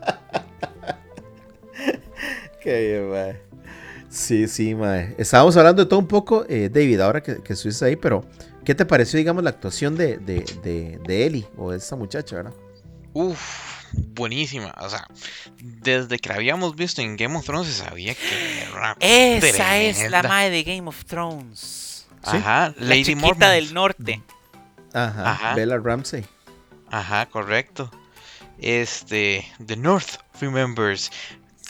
Qué bien, Sí, sí, mae. Estábamos hablando de todo un poco, eh, David, ahora que, que, estuviste ahí, pero ¿qué te pareció, digamos, la actuación de, de, de, de Ellie o de esta muchacha, verdad? Uf, buenísima. O sea, desde que la habíamos visto en Game of Thrones se sabía que era Esa es la madre de Game of Thrones. Ajá, la chiquita del norte. Ajá, Bella Ramsey. Ajá, correcto. Este, The North Remembers.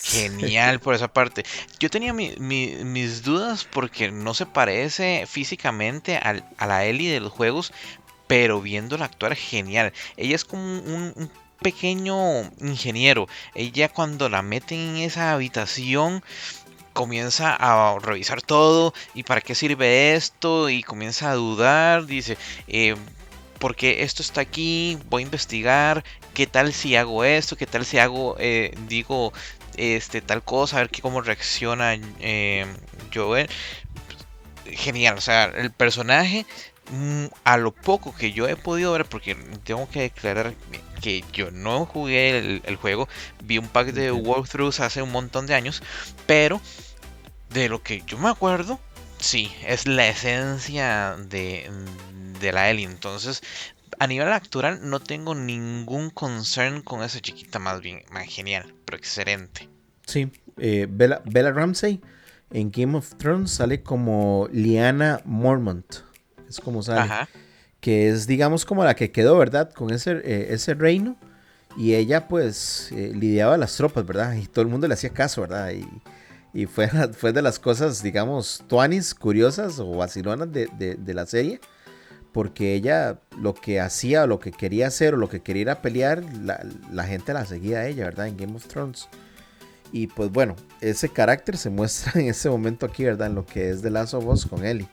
Genial por esa parte. Yo tenía mis dudas porque no se parece físicamente a la Ellie de los juegos, pero viéndola actuar genial. Ella es como un, pequeño ingeniero. Ella cuando la meten en esa habitación comienza a revisar todo y para qué sirve esto y comienza a dudar, dice, eh, porque esto está aquí, voy a investigar, qué tal si hago esto, qué tal si hago, eh, digo, este, tal cosa, a ver qué, cómo reacciona eh, Joel. Genial, o sea, el personaje Mm, a lo poco que yo he podido ver, porque tengo que declarar que yo no jugué el, juego, vi un pack de walkthroughs hace un montón de años, pero de lo que yo me acuerdo, sí, es la esencia de, de la Ellie. Entonces, a nivel actual no tengo ningún concern con esa chiquita, más bien, más genial, pero excelente. Sí, eh, Bella, Bella Ramsey en Game of Thrones sale como Liana Mormont es como sale. Que es, digamos, como la que quedó, ¿verdad? Con ese, eh, ese reino. Y ella, pues, eh, lidiaba las tropas, ¿verdad? Y todo el mundo le hacía caso, ¿verdad? Y, y fue, fue de las cosas, digamos, tuanis, curiosas o vacilonas de, de, la serie. Porque ella lo que hacía, o lo que quería hacer, o lo que quería ir a pelear, la, la gente la seguía a ella, ¿verdad? En Game of Thrones. Y pues bueno, ese carácter se muestra en ese momento aquí, ¿verdad? En lo que es The Last of Us con Ellie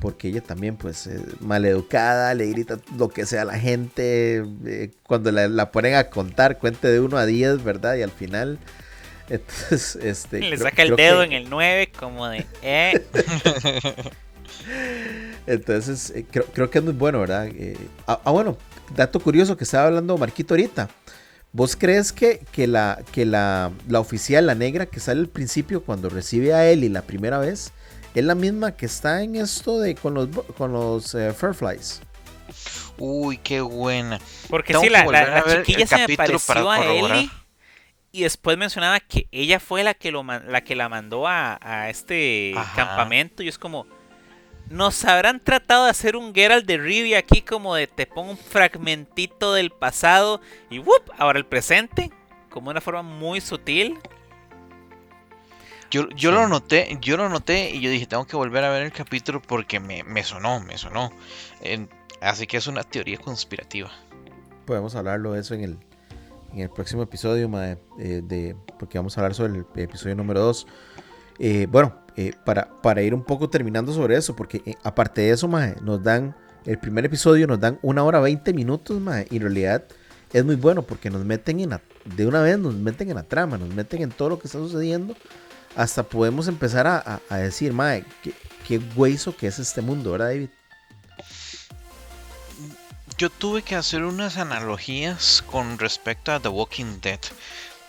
porque ella también pues es maleducada, le grita lo que sea a la gente, eh, cuando la, ponen a contar, cuente de 1 a 10, ¿verdad? Y al final, entonces, este... Le saca el dedo en el 9 como de... Eh. entonces, eh, creo, que es muy bueno, ¿verdad? Ah, ah, bueno, dato curioso que estaba hablando Marquito ahorita. ¿Vos crees que, que, la, que la, la oficial, la negra que sale al principio cuando recibe a Ellie la primera vez, es la misma que está en esto de con los, con los eh, Fairflies. Uy, qué buena. Porque sí, la, chiquilla se me pareció a Ellie y después mencionaba que ella fue la que, lo, la, que la mandó a, este campamento y es como... Nos habrán tratado de hacer un Geralt de Rivia aquí como de te pongo un fragmentito del pasado y ¡wup! ahora el presente, como una forma muy sutil. Yo, yo lo noté, yo lo noté y yo dije, tengo que volver a ver el capítulo porque me, sonó, me sonó. así que es una teoría conspirativa. Podemos hablarlo de eso en el, en el próximo episodio, eh, de, porque vamos a hablar sobre el episodio número 2. Eh, bueno, eh, para, para ir un poco terminando sobre eso, porque aparte de eso, nos dan, el primer episodio nos dan una hora 20 minutos, y en realidad es muy bueno porque nos meten en de una vez, nos meten en la trama, nos meten en todo lo que está sucediendo hasta podemos empezar a, decir, madre, qué, qué hueso que es este mundo, ¿verdad, David? Yo tuve que hacer unas analogías con respecto a The Walking Dead,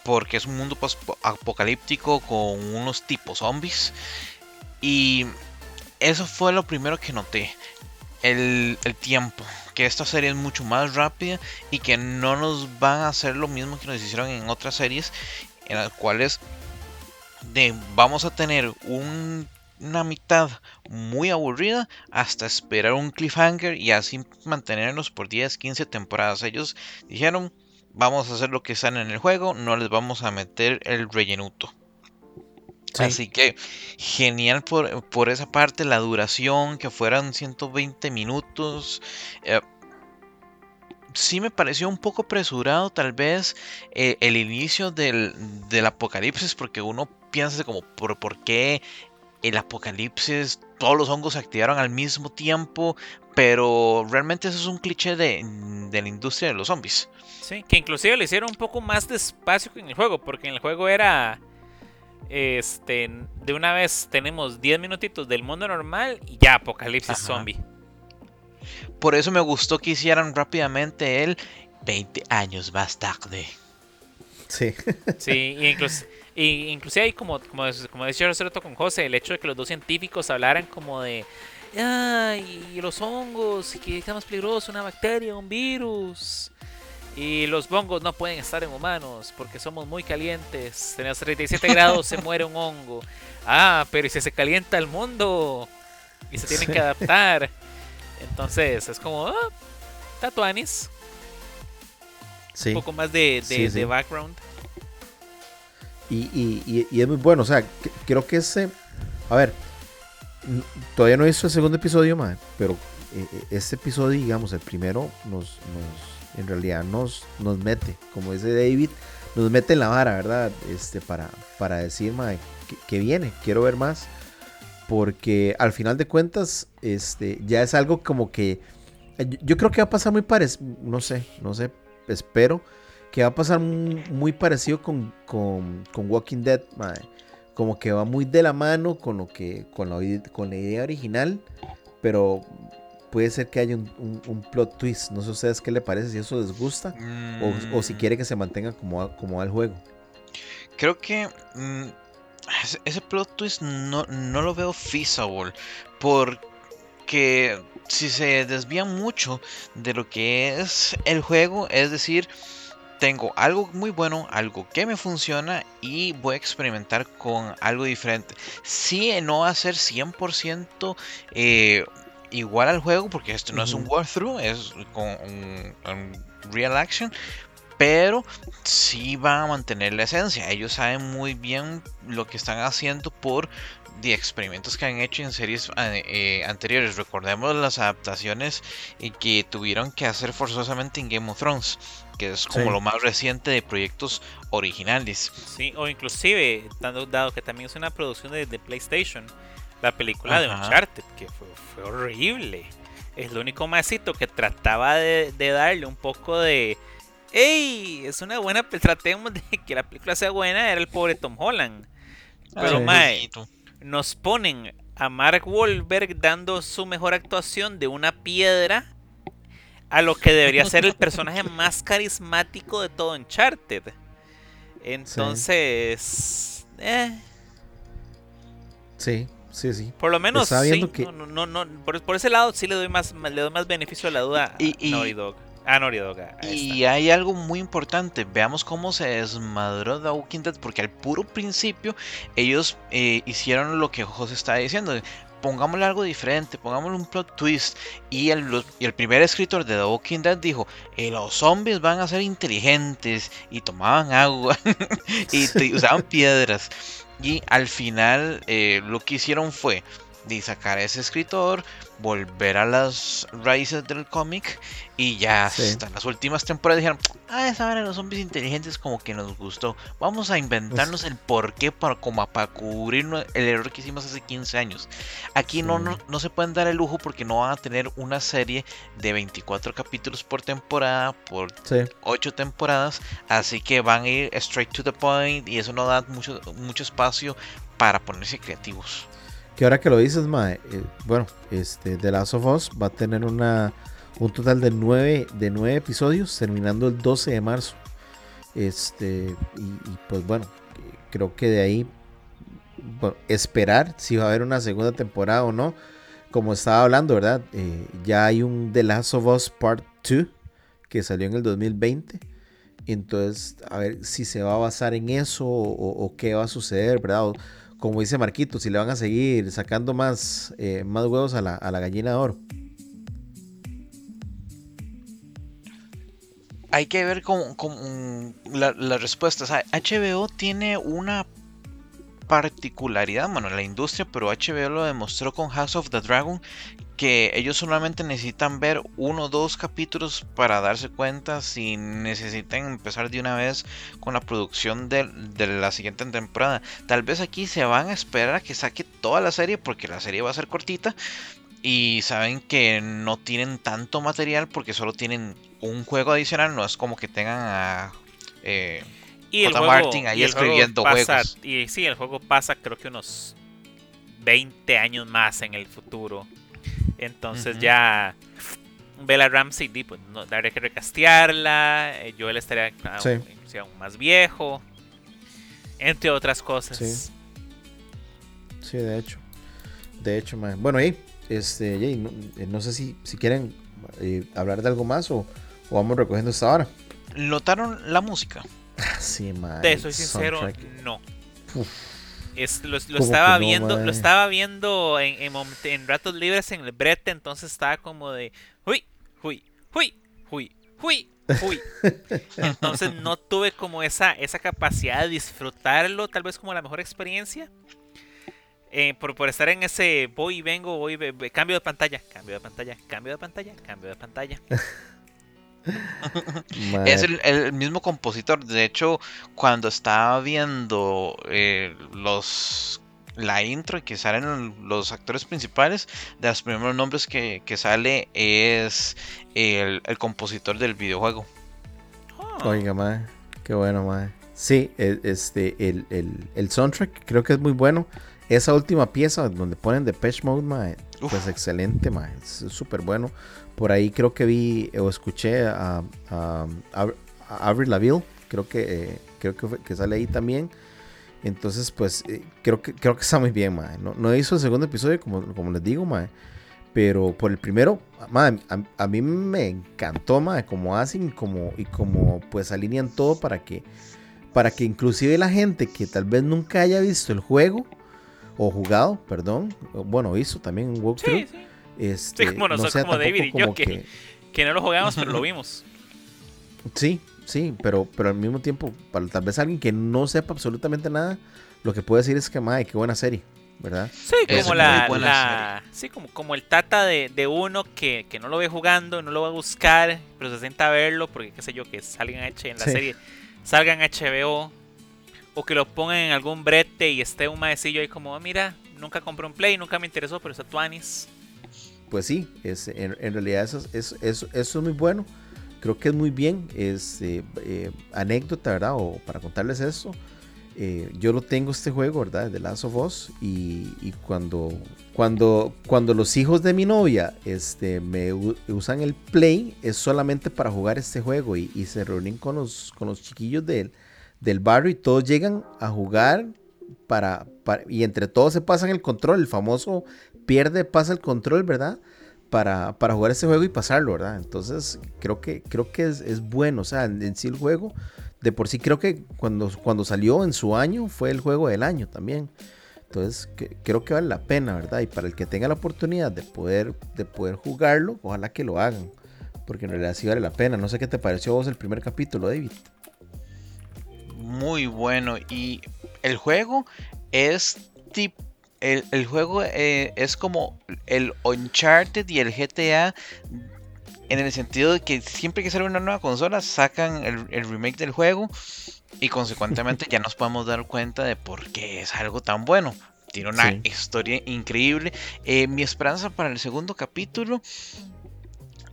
porque es un mundo apocalíptico con unos tipos zombies. Y eso fue lo primero que noté. el, tiempo, que esta serie es mucho más rápida y que no nos van a hacer lo mismo que nos hicieron en otras series, en las cuales vamos a tener una mitad muy aburrida hasta esperar un cliffhanger y así mantenernos por 10, 15 temporadas. Ellos dijeron, vamos a hacer lo que están en el juego, no les vamos a meter el rellenuto. Así que genial por, esa parte, la duración, que fueran 120 minutos. Eh, sí me pareció un poco apresurado tal vez eh, el inicio del, apocalipsis, porque uno piensa como, ¿por, ¿por qué el apocalipsis, todos los hongos se activaron al mismo tiempo? Pero realmente eso es un cliché de, de la industria de los zombies. Sí, que inclusive lo hicieron un poco más despacio que en el juego, porque en el juego era este, de una vez tenemos 10 minutitos del mundo normal y ya apocalipsis zombie. Por eso me gustó que hicieran rápidamente el 20 años más tarde. Sí. Sí, y incluso, hay como, como, como decía con José, el hecho de que los dos científicos hablaran como de ay, los hongos, y que es más peligroso, una bacteria, un virus. Y los bongos no pueden estar en humanos porque somos muy calientes. En los 37 grados se muere un hongo. Ah, pero si se calienta el mundo y se tienen que adaptar. Entonces es como, ah, tatuanis. Un poco más de, de, background. Y, y, es muy bueno. O sea, creo que ese. A ver, todavía no he visto el segundo episodio, man, pero eh, este episodio, digamos, el primero, nos en realidad nos, nos mete, como dice David, nos mete en la vara, ¿verdad? Este, para, para decir, que, viene, quiero ver más. Porque al final de cuentas, este, ya es algo como que. Yo, creo que va a pasar muy parecido. No sé, no sé, espero que va a pasar muy, parecido con, con, Walking Dead, Como que va muy de la mano con lo que. con la, con la idea original. Pero puede ser que haya un, plot twist. No sé a ustedes qué le parece, si eso les gusta o, si mm. quiere que se mantenga como, como va el juego. Creo que mm, ese, plot twist no, no lo veo feasible porque si se desvía mucho de lo que es el juego, es decir, tengo algo muy bueno, algo que me funciona y voy a experimentar con algo diferente. Si no va a ser 100% eh, igual al juego, porque esto no es un walkthrough, es con un, real action, pero sí van a mantener la esencia. Ellos saben muy bien lo que están haciendo por de experimentos que han hecho en series eh, eh, anteriores. Recordemos las adaptaciones que tuvieron que hacer forzosamente en Game of Thrones, que es como lo más reciente de proyectos originales. Sí, o inclusive, dado, dado que también es una producción de, de PlayStation la película de Uncharted, que fue, horrible. Es lo único masito que trataba de, darle un poco de. ¡Ey! Es una buena. Tratemos de que la película sea buena. Era el pobre Tom Holland. Pero, mae, nos ponen a Mark Wahlberg dando su mejor actuación de una piedra a lo que debería ser el personaje más carismático de todo Uncharted. Entonces. Eh. Sí. Sí, sí. Por lo menos, sí. No, no, por, ese lado sí le doy más, le doy más beneficio a la duda y, a Naughty Dog. A Naughty Dog. y hay algo muy importante. Veamos cómo se desmadró The Walking Dead. Porque al puro principio ellos eh, hicieron lo que José estaba diciendo. Pongámosle algo diferente, pongámosle un plot twist. Y el, el primer escritor de The Walking Dead dijo: eh, Los zombies van a ser inteligentes. Y tomaban agua. y usaban piedras. Y al final eh, lo que hicieron fue de sacar a ese escritor, volver a las raíces del cómic y ya hasta las últimas temporadas dijeron, ah, esa hora los zombies inteligentes como que nos gustó, vamos a inventarnos el porqué para, como para cubrir el error que hicimos hace 15 años. Aquí no, no, se pueden dar el lujo porque no van a tener una serie de 24 capítulos por temporada, por 8 temporadas, así que van a ir straight to the point y eso no da mucho, mucho espacio para ponerse creativos. Que ahora que lo dices, Mae, eh, bueno, este, The Last of Us va a tener una, un total de nueve, de nueve episodios, terminando el 12 de marzo. Este, y, pues bueno, creo que de ahí, esperar si va a haber una segunda temporada o no. como estaba hablando, ¿verdad? Eh, ya hay un The Last of Us Part 2 que salió en el 2020. Entonces, a ver si se va a basar en eso o, qué va a suceder, ¿verdad? Como dice Marquito, si le van a seguir sacando más, eh, más huevos a la, a la gallina de oro. hay que ver con, las respuestas. HBO tiene una particularidad, bueno, la industria, pero HBO lo demostró con House of the Dragon, que ellos solamente necesitan ver uno o dos capítulos para darse cuenta si necesitan empezar de una vez con la producción de, de, la siguiente temporada. Tal vez aquí se van a esperar a que saque toda la serie porque la serie va a ser cortita. Y saben que no tienen tanto material porque solo tienen un juego adicional. No es como que tengan a eh, y el Martin ahí escribiendo juegos. Y sí, el juego pasa creo que unos 20 años más en el futuro. Entonces ya Bella Ramsey, pues no, habría que recastearla. Eh, Joel estaría aún, más viejo. Entre otras cosas. Sí, sí de hecho. De hecho, bueno, ahí, este, eh, no, sé si, si quieren eh, hablar de algo más o, o vamos recogiendo esta hora. ¿Notaron la música? Sí, Te soy sincero, no. Es, lo, estaba viendo, lo estaba viendo en, en, ratos libres en el brete, entonces estaba como de uy, uy, uy, uy, uy, uy. Entonces no tuve como esa, esa capacidad de disfrutarlo, tal vez como la mejor experiencia. Eh, por, por, estar en ese voy y vengo, voy, cambio de pantalla, cambio de pantalla, cambio de pantalla, cambio de pantalla. es el, mismo compositor. De hecho, cuando estaba viendo eh, los la intro y que salen los actores principales, de los primeros nombres que, sale es el, compositor del videojuego. Ah. Oiga, madre, qué bueno, madre. Sí, e, este, el, el, soundtrack creo que es muy bueno. Esa última pieza donde ponen Depeche Mode, madre, pues excelente, madre. Es súper bueno. Por ahí creo que vi o escuché a, a, Avril Lavigne, creo que, eh, creo que, sale ahí también. Entonces, pues eh, creo, que, creo que está muy bien, mae. No, no hizo el segundo episodio, como, como les digo. Pero por el primero, a, mí me encantó, mae, como hacen como, y como pues alinean todo para que, para que inclusive la gente que tal vez nunca haya visto el juego, o jugado, perdón, bueno, hizo también un walkthrough. Este, sí, como nosotros, como David y yo, que, que, no lo jugamos, pero lo vimos. Sí, sí, pero, pero al mismo tiempo, para tal vez alguien que no sepa absolutamente nada, lo que puede decir es que, madre, qué buena serie, ¿verdad? Sí, como la, sí, como, como el tata de, de uno que, que, no lo ve jugando, no lo va a buscar, pero se sienta a verlo, porque qué sé yo, que salgan en la serie, salgan HBO, o que lo pongan en algún brete y esté un maecillo ahí como, ah, mira, nunca compré un play, nunca me interesó, pero está Tuanis pues sí, es, en, realidad eso, eso, eso, es muy bueno. Creo que es muy bien. Es eh, eh, anécdota, ¿verdad? O para contarles eso. Eh, yo lo tengo este juego, ¿verdad? De Last of Us. Y, cuando, cuando, cuando los hijos de mi novia este, me usan el Play, es solamente para jugar este juego. Y, se reúnen con los, con los chiquillos del, del barrio y todos llegan a jugar para, y entre todos se pasan el control, el famoso pierde, pasa el control, ¿verdad? Para, para jugar este juego y pasarlo, ¿verdad? Entonces creo que, creo que es, bueno, o sea, en, sí el juego, de por sí creo que cuando, cuando salió en su año fue el juego del año también. Entonces creo que vale la pena, ¿verdad? Y para el que tenga la oportunidad de poder, de poder jugarlo, ojalá que lo hagan. Porque en realidad sí vale la pena. No sé qué te pareció vos el primer capítulo, David. Muy bueno. Y el juego es tipo el, juego eh, es como el Uncharted y el GTA en el sentido de que siempre que sale una nueva consola sacan el, remake del juego y consecuentemente ya nos podemos dar cuenta de por qué es algo tan bueno. Tiene una historia increíble. Eh, mi esperanza para el segundo capítulo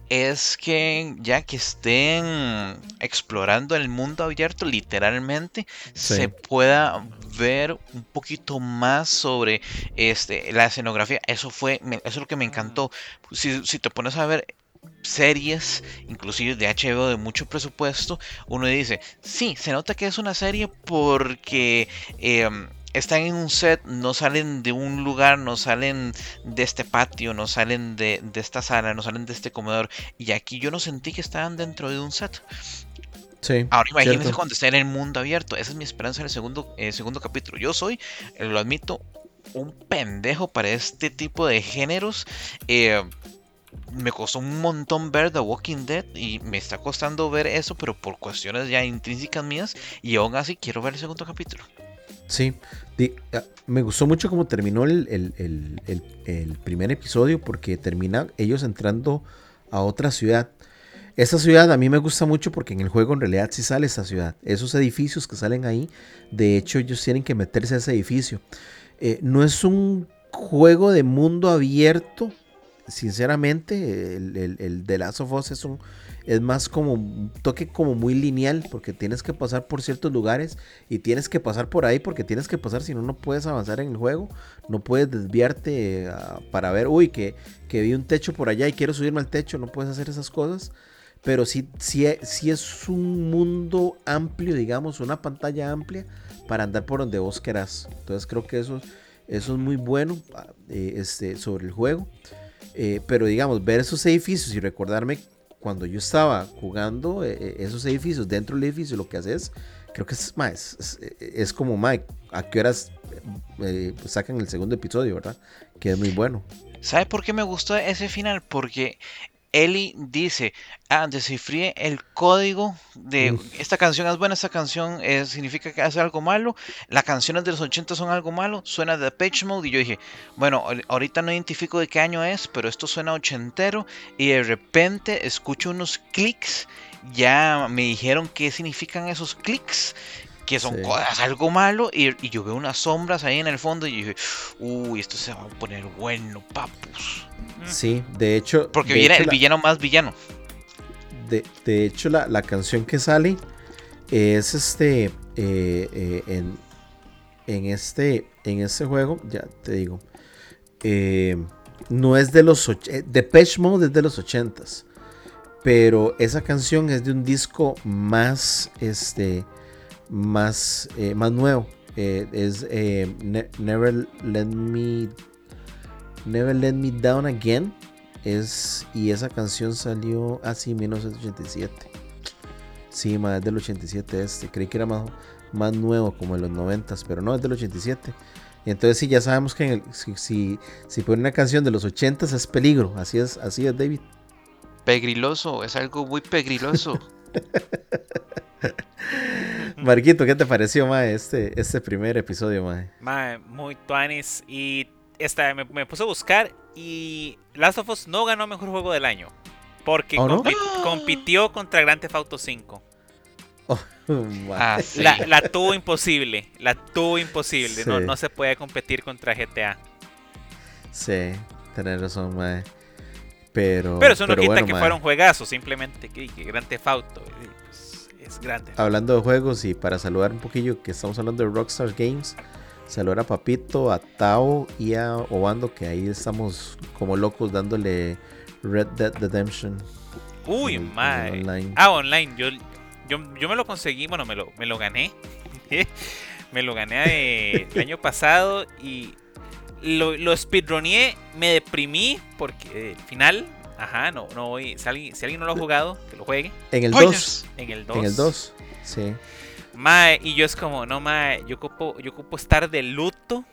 es que ya que estén explorando el mundo abierto literalmente se pueda ver un poquito más sobre este la escenografía. Eso fue eso es lo que me encantó. Si, te pones a ver series, inclusive de HBO de mucho presupuesto, uno dice, sí, se nota que es una serie porque em, están en un set, no salen de un lugar, no salen de este patio, no salen de, esta sala, no salen de este comedor. Y aquí yo no sentí que estaban dentro de un set. Sí, Ahora imagínense cuando estén en el mundo abierto. Esa es mi esperanza en el segundo, eh, segundo capítulo. Yo soy, eh, lo admito, un pendejo para este tipo de géneros. Eh, me costó un montón ver The Walking Dead y me está costando ver eso, pero por cuestiones ya intrínsecas mías. Y aún así quiero ver el segundo capítulo. Sí, ah, me gustó mucho cómo terminó el, primer episodio porque termina ellos entrando a otra ciudad. Esa ciudad a mí me gusta mucho porque en el juego en realidad sí sale esa ciudad. Esos edificios que salen ahí, de hecho ellos tienen que meterse a ese edificio. Eh, no es un juego de mundo abierto, sinceramente. El, el, el The Last of es un es más como un toque como muy lineal porque tienes que pasar por ciertos lugares y tienes que pasar por ahí porque tienes que pasar si no no puedes avanzar en el juego no puedes desviarte ah, para ver uy que, que vi un techo por allá y quiero subirme al techo no puedes hacer esas cosas pero sí, sí, sí es un mundo amplio digamos una pantalla amplia para andar por donde vos querás entonces creo que eso, eso es muy bueno ah, eh, este, sobre el juego eh, pero digamos ver esos edificios y recordarme cuando yo estaba jugando eh, eh, esos edificios, dentro del edificio, lo que haces, creo que es más, es, como Mike, a qué horas sacan el segundo episodio, ¿verdad? Que es muy bueno. ¿Sabe por qué me gustó ese final? Porque Eli dice, ah, descifré el código de esta canción es buena, esta canción eh, significa que hace algo malo, las canciones de los 80 son algo malo, suena de Page Mode y yo dije, bueno, ahorita no identifico de qué año es, pero esto suena ochentero y de repente escucho unos clics, ya me dijeron qué significan esos clics que son cosas algo malo y, y, yo veo unas sombras ahí en el fondo y dije, uy, esto se va a poner bueno, papus. Sí, de hecho. Porque viene el villano más villano. De, de hecho, la, la, canción que sale es este. Eh, eh, en, en, este. En este juego, ya te digo. Eh, no es de los. De Patch Mode es de los 80s. Pero esa canción es de un disco más. Este. Más, más nuevo. es Never Let Me Never Let Me Down Again. Es, y esa canción salió así en 1987. Sí, más del 87 este. Creí que era más, más nuevo, como en los 90, pero no, es del 87. Y entonces sí, ya sabemos que si, si, si pone una canción de los 80 es peligro. Así es, así es, David. Pegriloso, es algo muy pegriloso. Marquito, ¿qué te pareció, ma, este, este primer episodio, ma? muy tuanis y esta, me, puse a buscar y Last of Us no ganó mejor juego del año. Porque ¿Oh, compitió contra Grand Theft Auto 5. Ah, la, tuvo imposible. La tuvo imposible. No, no se puede competir contra GTA. Sí, tenés razón, mae. Pero, pero eso no quita que fuera un juegazo. Simplemente que, que Grand Theft Auto pues, es grande. Hablando de juegos y para saludar un poquillo que estamos hablando de Rockstar Games. Saludar a Papito, a Tao y a Obando, que ahí estamos como locos dándole Red Dead Redemption. Uy, madre. Ah, online. Yo, yo, me lo conseguí, bueno, me lo, me lo gané. me lo gané el año pasado y lo, lo speedroneé, me deprimí porque el final, ajá, no, no voy. Si alguien, si alguien no lo ha jugado, que lo juegue. En el 2. En el 2. En el 2, sí. Mae, y yo es como, no, mae, yo ocupo, yo ocupo estar de luto.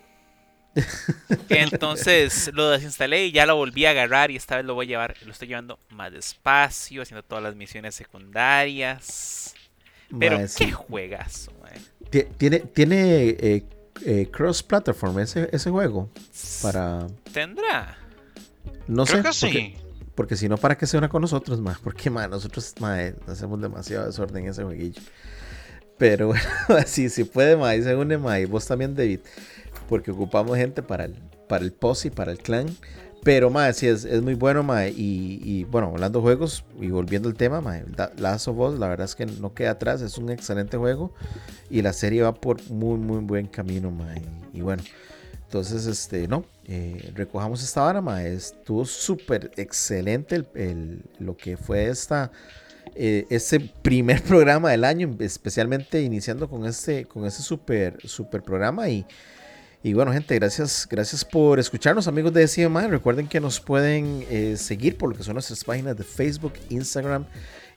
Entonces lo desinstalé y ya lo volví a agarrar y esta vez lo voy a llevar, lo estoy llevando más despacio, haciendo todas las misiones secundarias. Pero qué juegazo, mae. Tiene, tiene eh, eh, cross platform ese, ese juego para. ¿Tendrá? No sé. porque, sí. porque si no, ¿para qué se una con nosotros, más? Porque, más nosotros, hacemos demasiado desorden en ese jueguillo. Pero bueno, así si puede, Mae, se une Mae. Vos también, David. Porque ocupamos gente para el, para el post y para el clan. Pero, Mae, sí, es, es muy bueno, Mae. Y, bueno, hablando de juegos y volviendo al tema, Mae, Last of Us, la verdad es que no queda atrás. Es un excelente juego. Y la serie va por muy, muy buen camino, Mae. Y bueno, entonces, este, no. Eh, recojamos esta vara, Mae. Estuvo súper excelente el, lo que fue esta eh, este primer programa del año, especialmente iniciando con este, con este super, super programa. Y, y bueno, gente, gracias, gracias por escucharnos, amigos de CMI. Recuerden que nos pueden eh, seguir por lo que son nuestras páginas de Facebook, Instagram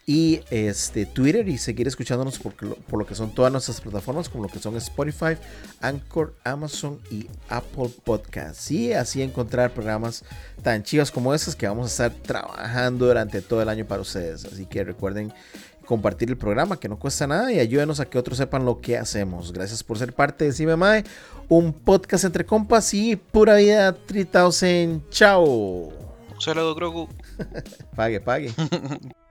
y este, Twitter y seguir escuchándonos por, por, lo que son todas nuestras plataformas, como lo que son Spotify, Anchor, Amazon y Apple Podcasts. Y así encontrar programas tan chivas como estos que vamos a estar trabajando durante todo el año para ustedes. Así que recuerden compartir el programa que no cuesta nada y ayúdenos a que otros sepan lo que hacemos. Gracias por ser parte de CIMEMAE, un podcast entre compas y pura vida 3000. Chao. Saludos, Grogu. pague, pague.